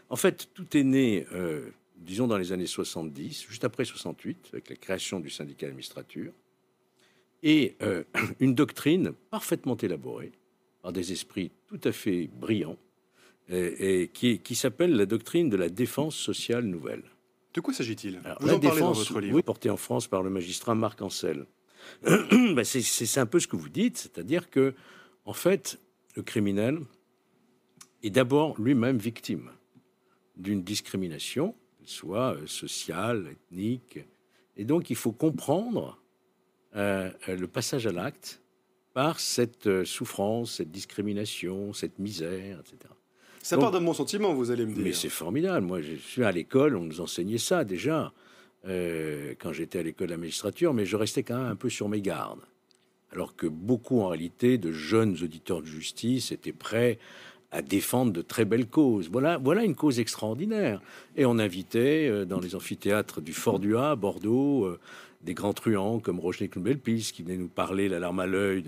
En fait, tout est né euh, disons dans les années 70, juste après 68, avec la création du syndicat d'administrature, et euh, une doctrine parfaitement élaborée par des esprits tout à fait brillants, et, qui, qui s'appelle la doctrine de la défense sociale nouvelle. De quoi s'agit-il? Vous la en défense, dans votre livre. Oui, portée en France par le magistrat Marc Ancel. Ben, c'est un peu ce que vous dites, c'est-à-dire que, en fait, le criminel est d'abord lui-même victime d'une discrimination soit euh, social, ethnique. Et donc il faut comprendre euh, le passage à l'acte par cette euh, souffrance, cette discrimination, cette misère, etc. Ça part de mon sentiment, vous allez me dire. Mais c'est formidable. Moi, je suis à l'école, on nous enseignait ça déjà quand j'étais à l'école de la magistrature, mais je restais quand même un peu sur mes gardes. Alors que beaucoup, en réalité, de jeunes auditeurs de justice étaient prêts à défendre de très belles causes. Voilà, voilà une cause extraordinaire. Et on invitait euh, dans les amphithéâtres du Fort du à Bordeaux, euh, des grands truands comme Roger Knoubelpis qui venaient nous parler, la larme à l'œil,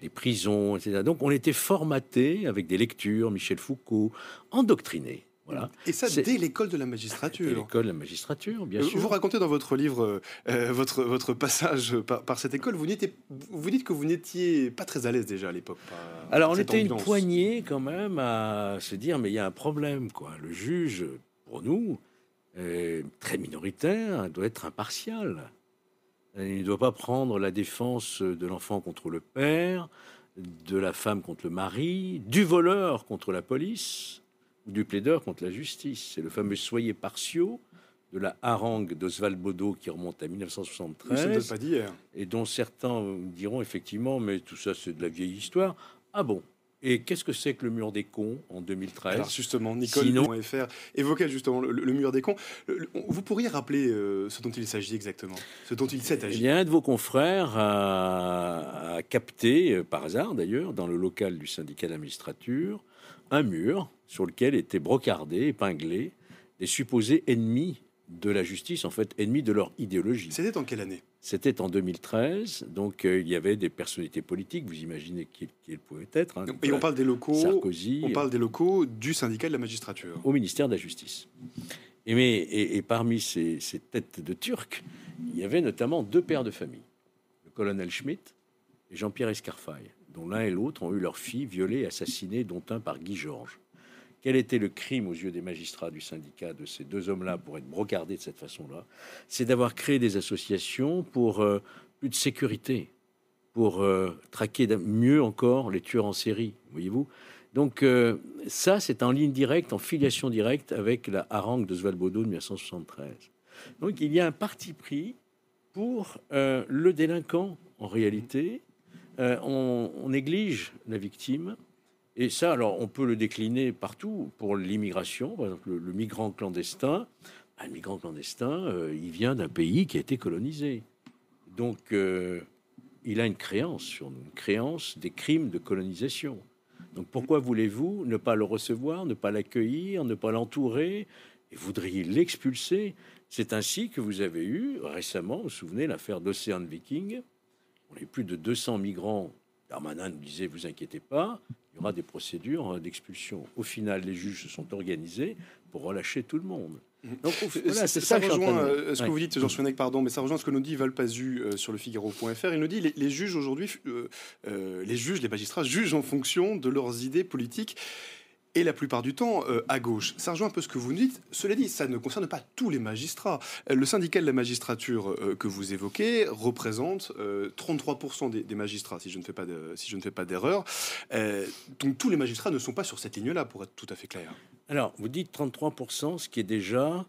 des prisons, etc. Donc on était formaté avec des lectures, Michel Foucault, Et ça dès l'école de la magistrature. Dès l'école de la magistrature, bien euh, sûr. Vous racontez dans votre livre euh, euh, votre, votre passage par, cette école. Vous, vous dites que vous n'étiez pas très à l'aise déjà à l'époque. Alors on était une poignée quand même à se dire mais il y a un problème quoi. Le juge pour nous, euh, très minoritaire, doit être impartial. Il ne doit pas prendre la défense de l'enfant contre le père, de la femme contre le mari, du voleur contre la police, du plaideur contre la justice. C'est le fameux soyez partiaux de la harangue d'Oswald Bodo qui remonte à 1973. Ça ne date pas. Et dont certains diront effectivement, mais tout ça c'est de la vieille histoire. Ah bon? Et qu'est-ce que c'est que le mur des cons en 2013 Alors justement, Nicole Sinon- .fr évoquait justement le, le mur des cons. Le- le- vous pourriez rappeler euh, ce dont il s'agit exactement? Ce dont il s'est Eh bien, un de vos confrères a, a capté, euh, par hasard d'ailleurs, dans le local du syndicat magistrature, un mur sur lequel étaient brocardés, épinglés, des supposés ennemis de la justice, en fait ennemis de leur idéologie. C'était en quelle année? C'était en 2013, donc euh, il y avait des personnalités politiques, vous imaginez qui, elles pouvaient être. hein. Et on parle des locaux. Sarkozy, On parle des locaux du syndicat de la magistrature. au ministère de la Justice. Et, mais, et, et parmi ces, ces têtes de Turcs, il y avait notamment deux pères de famille, le colonel Schmitt et Jean-Pierre Escarfaille, dont l'un et l'autre ont eu leur fille violée et assassinée, dont un par Guy Georges. Quel était le crime aux yeux des magistrats du syndicat de ces deux hommes-là pour être brocardés de cette façon-là? C'est d'avoir créé des associations pour euh, plus de sécurité, pour euh, traquer mieux encore les tueurs en série, voyez-vous? Donc euh, ça, c'est en ligne directe, en filiation directe avec la harangue de Svalbodo de 1973. Donc il y a un parti pris pour le délinquant en réalité. Euh, on, néglige la victime. Et ça, alors, on peut le décliner partout pour l'immigration. Par exemple, le, migrant clandestin. Un migrant clandestin, euh, il vient d'un pays qui a été colonisé. Donc, euh, il a une créance sur nous, une créance des crimes de colonisation. Donc pourquoi voulez-vous ne pas le recevoir, ne pas l'accueillir, ne pas l'entourer? Et voudriez l'expulser? C'est ainsi que vous avez eu récemment, vous vous souvenez, l'affaire d'Océan Viking. On plus de 200 migrants. Darmanin nous disait, vous inquiétez pas, il y aura des procédures d'expulsion. Au final, les juges se sont organisés pour relâcher tout le monde. Donc au- voilà, c'est ça, rejoint euh, ce que Ouais. vous dites, Georges Fenech, pardon, mais ça rejoint ce que nous dit Valpazu euh, sur le Figaro.fr. Il nous dit les, les juges aujourd'hui, euh, les juges, les magistrats jugent en fonction de leurs idées politiques. Et la plupart du temps, euh, à gauche. Ça rejoint un peu ce que vous dites. Cela dit, ça ne concerne pas tous les magistrats. Euh, le syndicat de la magistrature euh, que vous évoquez représente euh, 33% des, magistrats, si je ne fais pas de- si d'erreur. Donc tous les magistrats ne sont pas sur cette ligne-là, pour être tout à fait clair. Alors, vous dites 33%, ce qui est déjà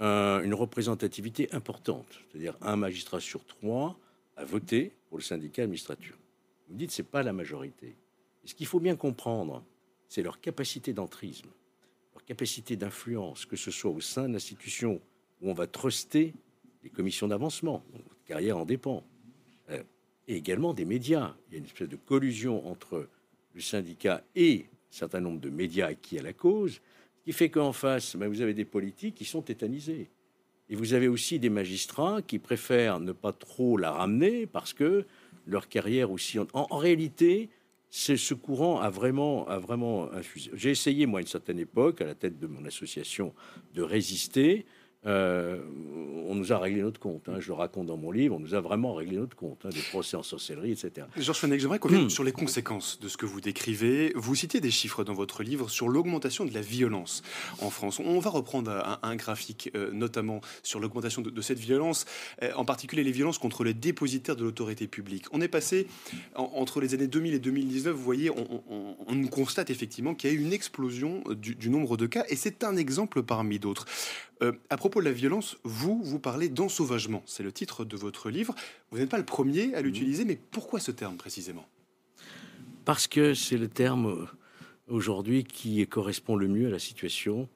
une représentativité importante. C'est-à-dire un magistrat sur trois a voté pour le syndicat administrature. Vous dites c'est pas la majorité. Et ce qu'il faut bien comprendre, c'est leur capacité d'entrisme, leur capacité d'influence, que ce soit au sein de l'institution où on va truster les commissions d'avancement, votre carrière en dépend, euh, et également des médias. Il y a une espèce de collusion entre le syndicat et un certain nombre de médias acquis à la cause, ce qui fait qu'en face, ben, vous avez des politiques qui sont tétanisés. Et vous avez aussi des magistrats qui préfèrent ne pas trop la ramener parce que leur carrière aussi. En réalité, c'est ce courant a vraiment, a vraiment infusé. J'ai essayé, moi, à une certaine époque, à la tête de mon association, de résister. Euh, on nous a réglé notre compte. hein. Je le raconte dans mon livre. On nous a vraiment réglé notre compte. hein, des procès en sorcellerie, etc. Georges Fenech, j'aimerais qu'on vienne Hmm. sur les conséquences de ce que vous décrivez. Vous citez des chiffres dans votre livre sur l'augmentation de la violence en France. On va reprendre un, un graphique, euh, notamment sur l'augmentation de, de cette violence, euh, en particulier les violences contre les dépositaires de l'autorité publique. On est passé en- entre les années 2000 et 2019, vous voyez, on, on- on constate effectivement qu'il y a eu une explosion du, du nombre de cas, et c'est un exemple parmi d'autres. Euh, à propos de la violence, vous, vous parlez d'ensauvagement. C'est le titre de votre livre. Vous n'êtes pas le premier à l'utiliser, mais pourquoi ce terme précisément? Parce que c'est le terme euh, aujourd'hui qui correspond le mieux à la situation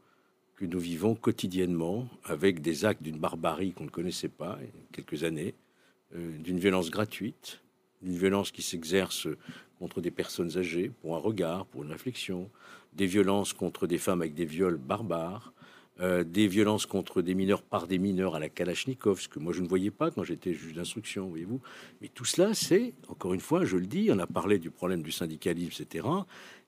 que nous vivons quotidiennement, avec des actes d'une barbarie qu'on ne connaissait pas il y a quelques années, euh, d'une violence gratuite, d'une violence qui s'exerce contre des personnes âgées pour un regard, pour une réflexion, des violences contre des femmes avec des viols barbares, euh, des violences contre des mineurs par des mineurs à la Kalachnikov, ce que moi je ne voyais pas quand j'étais juge d'instruction, voyez-vous. Mais tout cela, c'est, encore une fois, je le dis, on a parlé du problème du syndicalisme, etc.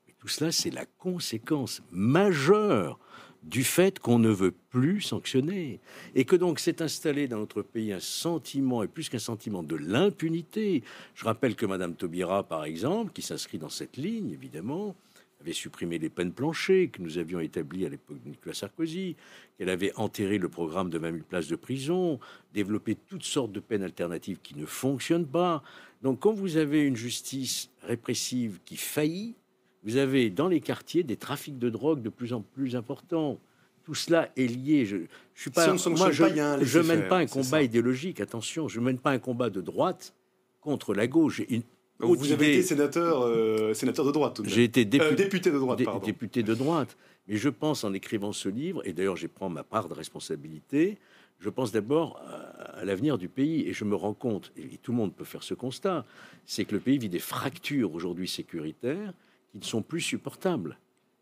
Mais tout cela, c'est la conséquence majeure du fait qu'on ne veut plus sanctionner. Et que donc s'est installé dans notre pays un sentiment, et plus qu'un sentiment, de l'impunité. Je rappelle que Madame Taubira, par exemple, qui s'inscrit dans cette ligne, évidemment, avait supprimé les peines planchées que nous avions établies à l'époque de Nicolas Sarkozy, qu'elle avait enterré le programme de 20 000 places de prison, développé toutes sortes de peines alternatives qui ne fonctionnent pas. Donc quand vous avez une justice répressive qui faillit, vous avez dans les quartiers des trafics de drogue de plus en plus importants. Tout cela est lié. Je, je suis pas, Si on moi, je, pas, mène pas un combat idéologique. Attention, je mène pas un combat de droite contre la gauche. J'ai Vous avez été sénateur, euh, sénateur de droite. J'ai été député, Euh, député de droite, dé- pardon. député de droite. Mais je pense, en écrivant ce livre, et d'ailleurs, j'y prends ma part de responsabilité, je pense d'abord à, l'avenir du pays. Et je me rends compte, et tout le monde peut faire ce constat, c'est que le pays vit des fractures aujourd'hui sécuritaires qui ne sont plus supportables.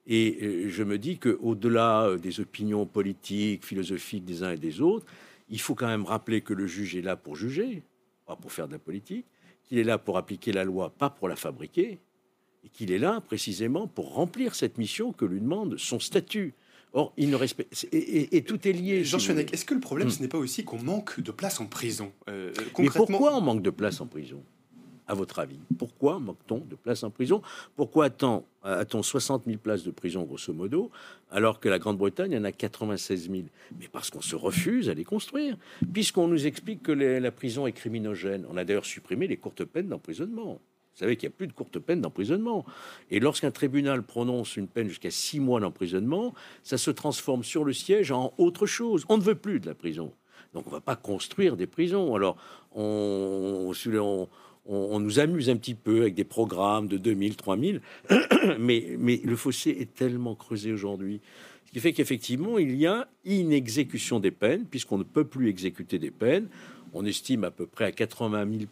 Et euh, je me dis qu'au-delà des opinions politiques, philosophiques des uns et des autres, il faut quand même rappeler que le juge est là pour juger, pas pour faire de la politique, qu'il est là pour appliquer la loi, pas pour la fabriquer, et qu'il est là précisément pour remplir cette mission que lui demande son statut. Or, il ne respecte. Et, et- et tout est lié. Georges si est-ce que le problème, Hmm. ce n'est pas aussi qu'on manque de place en prison? Euh, Mais pourquoi on manque de place en prison? À votre avis Pourquoi manque-t-on de place en prison? Pourquoi a-t-on a-t-on 60 000 places de prison, grosso modo, alors que la Grande-Bretagne en a 96 000 Mais parce qu'on se refuse à les construire, puisqu'on nous explique que la prison est criminogène. On a d'ailleurs supprimé les courtes peines d'emprisonnement. Vous savez qu'il n'y a plus de courtes peines d'emprisonnement. Et lorsqu'un tribunal prononce une peine jusqu'à six mois d'emprisonnement, ça se transforme sur le siège en autre chose. On ne veut plus de la prison. Donc on ne va pas construire des prisons. Alors on, on, on- nous amuse un petit peu avec des programmes de 2000, 3000, mais, mais le fossé est tellement creusé aujourd'hui. Ce qui fait qu'effectivement, il y a inexécution des peines, puisqu'on ne peut plus exécuter des peines. On estime à peu près à 80 000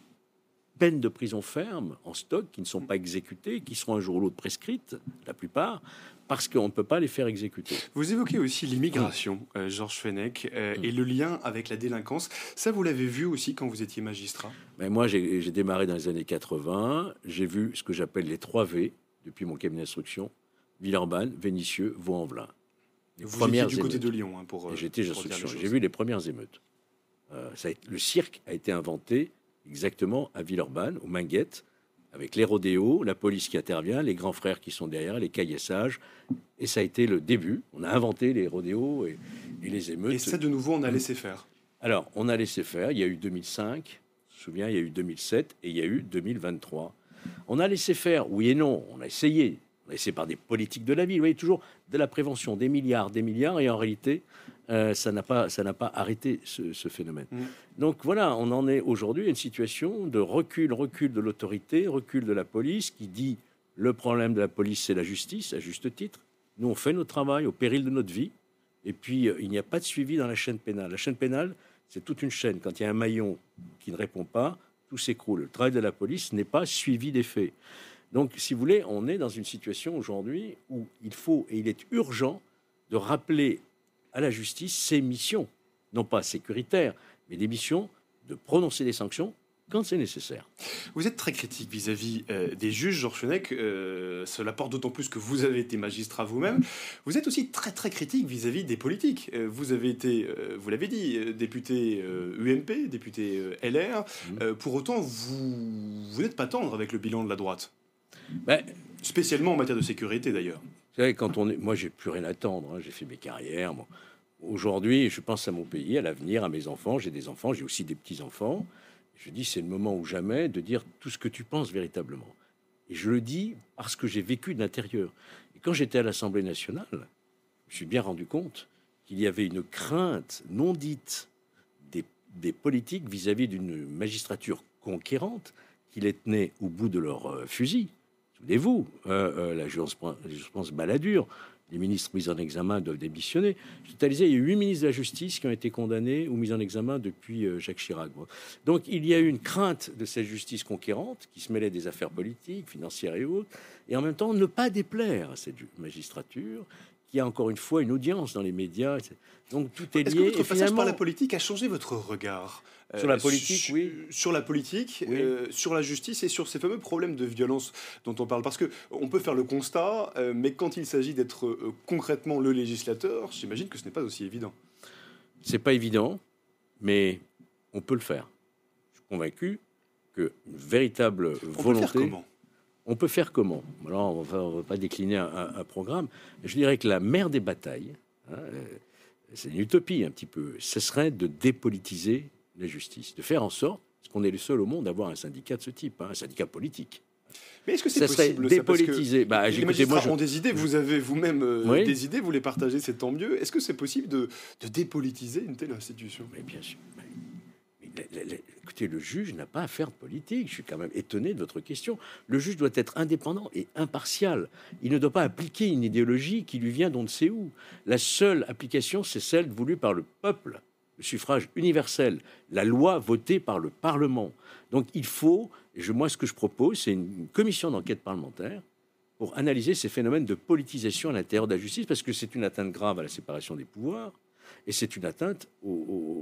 peines de prison ferme en stock qui ne sont pas exécutées, qui seront un jour ou l'autre prescrites, la plupart, parce qu'on ne peut pas les faire exécuter. vous évoquez aussi l'immigration, euh, Georges Fenech, euh, et le lien avec la délinquance. Ça, vous l'avez vu aussi quand vous étiez magistrat? Mais moi, j'ai démarré dans les années 80. J'ai vu ce que j'appelle les 3 V depuis mon cabinet d'instruction Villeurbanne, Vénissieux, Vaux-en-Velin. Vous étiez premières du côté de Lyon, hein, pour. euh, J'étais d'instruction. J'ai vu les premières émeutes. Euh, ça a été- le cirque a été inventé exactement à Villeurbanne, aux Minguettes, avec les rodéos, la police qui intervient, les grands frères qui sont derrière, les caillassages. Et ça a été le début. On a inventé les rodéos et, et les émeutes. Et ça, de nouveau, on a laissé faire. Alors, on a laissé faire. Il y a eu 2005, je me souviens, il y a eu 2007 et il y a eu 2023. On a laissé faire, oui et non. On a essayé. On a essayé par des politiques de la ville. Vous voyez, toujours de la prévention, des milliards, des milliards. Et en réalité, euh, ça n'a pas, ça n'a pas arrêté ce, ce phénomène. Mm. Donc voilà, on en est aujourd'hui à une situation de recul, recul de l'autorité, recul de la police qui dit le problème de la police, c'est la justice, à juste titre. Nous, on fait notre travail au péril de notre vie. Et puis, euh, il n'y a pas de suivi dans la chaîne pénale. La chaîne pénale, c'est toute une chaîne. Quand il y a un maillon qui ne répond pas, tout s'écroule. Le travail de la police n'est pas suivi des faits. Donc, si vous voulez, on est dans une situation aujourd'hui où il faut et il est urgent de rappeler à la justice ses missions, non pas sécuritaires, mais des missions de prononcer des sanctions quand c'est nécessaire. Vous êtes très critique vis-à-vis euh, des juges, Georges Fenech. euh, cela porte d'autant plus que vous avez été magistrat vous-même. Vous êtes aussi très très critique vis-à-vis des politiques. Euh, vous avez été, vous l'avez dit, député UMP, député LR. Mhm. Pour autant, vous, vous n'êtes pas tendre avec le bilan de la droite. Ben, Spécialement en matière de sécurité d'ailleurs. Vous savez, quand on est, moi, j'ai plus rien à attendre. hein. J'ai fait mes carrières. moi. Aujourd'hui, je pense à mon pays, à l'avenir, à mes enfants. J'ai des enfants, j'ai aussi des petits enfants. Je dis, c'est le moment ou jamais de dire tout ce que tu penses véritablement. Et je le dis parce que j'ai vécu de l'intérieur. Et quand j'étais à l'Assemblée nationale, je me suis bien rendu compte qu'il y avait une crainte non dite des, des politiques vis-à-vis d'une magistrature conquérante qui les tenait au bout de leur euh, fusil. Souvenez-vous, euh, euh, la jurisprudence la jurisprudence Balladur, les ministres mis en examen doivent démissionner. Je totalisais, il y a huit ministres de la Justice qui ont été condamnés ou mis en examen depuis euh, Jacques Chirac. Donc il y a eu une crainte de cette justice conquérante qui se mêlait des affaires politiques, financières et autres, et en même temps ne pas déplaire à cette ju- magistrature qui a encore une fois une audience dans les médias. Donc tout est Est-ce que lié. votre et passage par la politique a changé votre regard euh, Sur la politique, oui. Sur la politique, Oui. euh, sur la justice et sur ces fameux problèmes de violence dont on parle? Parce que on peut faire le constat, euh, mais quand il s'agit d'être euh, concrètement le législateur, j'imagine que ce n'est pas aussi évident. C'est pas évident, mais on peut le faire. Je suis convaincu qu'une véritable On peut le volonté. faire comment? On peut faire comment? Alors, on va, va pas décliner un, programme. Je dirais que la mère des batailles, hein, euh, c'est une utopie un petit peu, ce serait de dépolitiser la justice, de faire en sorte, parce qu'on est le seul au monde à avoir un syndicat de ce type, hein, un syndicat politique. Mais est-ce que c'est ça serait possible dépolitisé bah, Les magistrats moi, ont des idées, vous avez vous-même euh, des idées, vous les partagez, c'est tant mieux. Est-ce que c'est possible de, de, dépolitiser une telle institution? Mais bien sûr. Écoutez, le juge n'a pas à faire de politique. Je suis quand même étonné de votre question. Le juge doit être indépendant et impartial. Il ne doit pas appliquer une idéologie qui lui vient d'on ne sait où. La seule application, c'est celle voulue par le peuple, le suffrage universel, la loi votée par le Parlement. Donc il faut moi, ce que je propose, c'est une commission d'enquête parlementaire pour analyser ces phénomènes de politisation à l'intérieur de la justice, parce que c'est une atteinte grave à la séparation des pouvoirs, et c'est une atteinte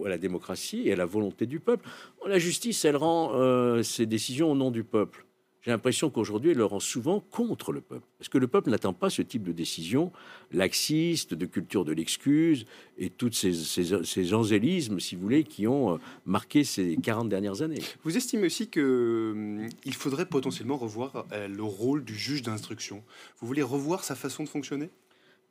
à la démocratie et à la volonté du peuple. La justice, elle rend euh, ses décisions au nom du peuple. J'ai l'impression qu'aujourd'hui, elle le rend souvent contre le peuple. Parce que le peuple n'attend pas ce type de décision laxiste, de culture de l'excuse, et tous ces, ces, angélismes, si vous voulez, qui ont euh, marqué ces 40 dernières années. Vous estimez aussi qu'il hum, faudrait potentiellement revoir euh, le rôle du juge d'instruction Vous voulez revoir sa façon de fonctionner?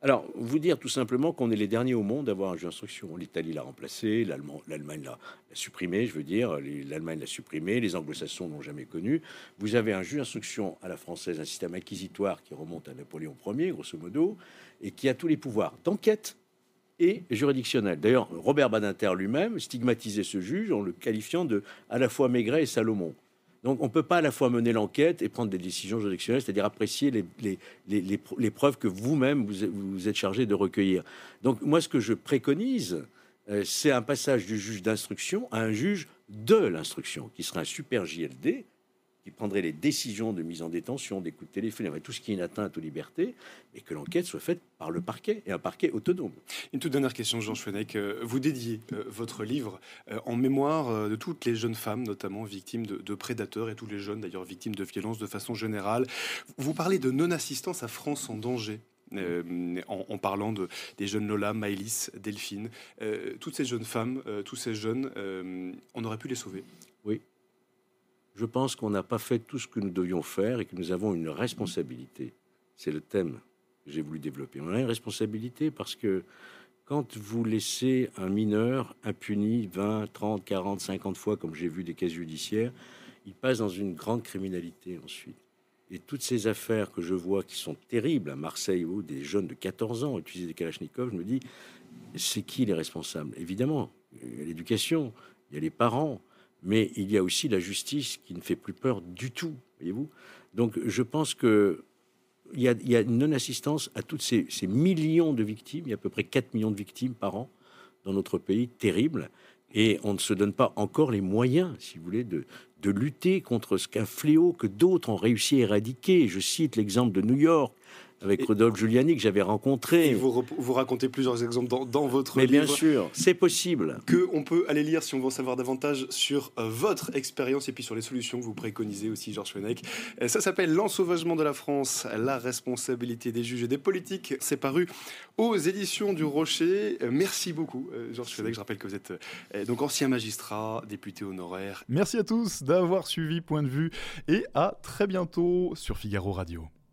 Alors, vous dire tout simplement qu'on est les derniers au monde à avoir un juge d'instruction. L'Italie l'a remplacé, l'Allemagne l'a supprimé, je veux dire, l'Allemagne l'a supprimé, les anglo-saxons n'ont jamais connu. Vous avez un juge d'instruction à la française, un système inquisitoire qui remonte à Napoléon Ier, grosso modo, et qui a tous les pouvoirs d'enquête et juridictionnel. D'ailleurs, Robert Badinter lui-même stigmatisait ce juge en le qualifiant de à la fois Maigret et Salomon. Donc on ne peut pas à la fois mener l'enquête et prendre des décisions juridictionnelles, c'est-à-dire apprécier les, preuves que vous-même vous, êtes chargé de recueillir. Donc moi ce que je préconise, euh, c'est un passage du juge d'instruction à un juge de l'instruction, qui sera un super JLD, qui prendrait les décisions de mise en détention, des coups de téléphone, tout ce qui est une atteinte aux libertés, et que l'enquête soit faite par le parquet, et un parquet autonome. Une toute dernière question, Jean Fenech. Euh, vous dédiez euh, votre livre euh, en mémoire de toutes les jeunes femmes, notamment victimes de, prédateurs, et tous les jeunes d'ailleurs victimes de violences de façon générale. Vous parlez de non-assistance à France en danger. en, parlant de, des jeunes Lola, Maëlys, Delphine, toutes ces jeunes femmes, tous ces jeunes, on aurait pu les sauver. Oui, je pense qu'on n'a pas fait tout ce que nous devions faire et que nous avons une responsabilité. C'est le thème que j'ai voulu développer. On a une responsabilité parce que quand vous laissez un mineur impuni 20, 30, 40, 50 fois, comme j'ai vu des cas judiciaires, il passe dans une grande criminalité ensuite. Et toutes ces affaires que je vois qui sont terribles à Marseille où des jeunes de 14 ans utilisent des kalachnikovs, je me dis, c'est qui les responsables? Évidemment, l'éducation, il y a les parents, mais il y a aussi la justice qui ne fait plus peur du tout, voyez-vous. Donc je pense que il y, a, une non-assistance à toutes ces, millions de victimes. Il y a à peu près 4 millions de victimes par an dans notre pays, terrible. Et on ne se donne pas encore les moyens, si vous voulez, de, de lutter contre ce qu'un fléau que d'autres ont réussi à éradiquer. Je cite l'exemple de New York, avec Rodolphe Giuliani que j'avais rencontré. Et vous, vous racontez plusieurs exemples dans, dans votre Mais livre. bien sûr, c'est possible. Que on peut aller lire si on veut en savoir davantage sur euh, votre expérience et puis sur les solutions que vous préconisez aussi, Georges Fenech. Euh, ça s'appelle L'ensauvagement de la France, la responsabilité des juges et des politiques. C'est paru aux éditions du Rocher. Euh, merci beaucoup, Georges Fenech. Je rappelle que vous êtes donc ancien magistrat, député honoraire. Merci à tous d'avoir suivi Point de vue et à très bientôt sur Figaro Radio.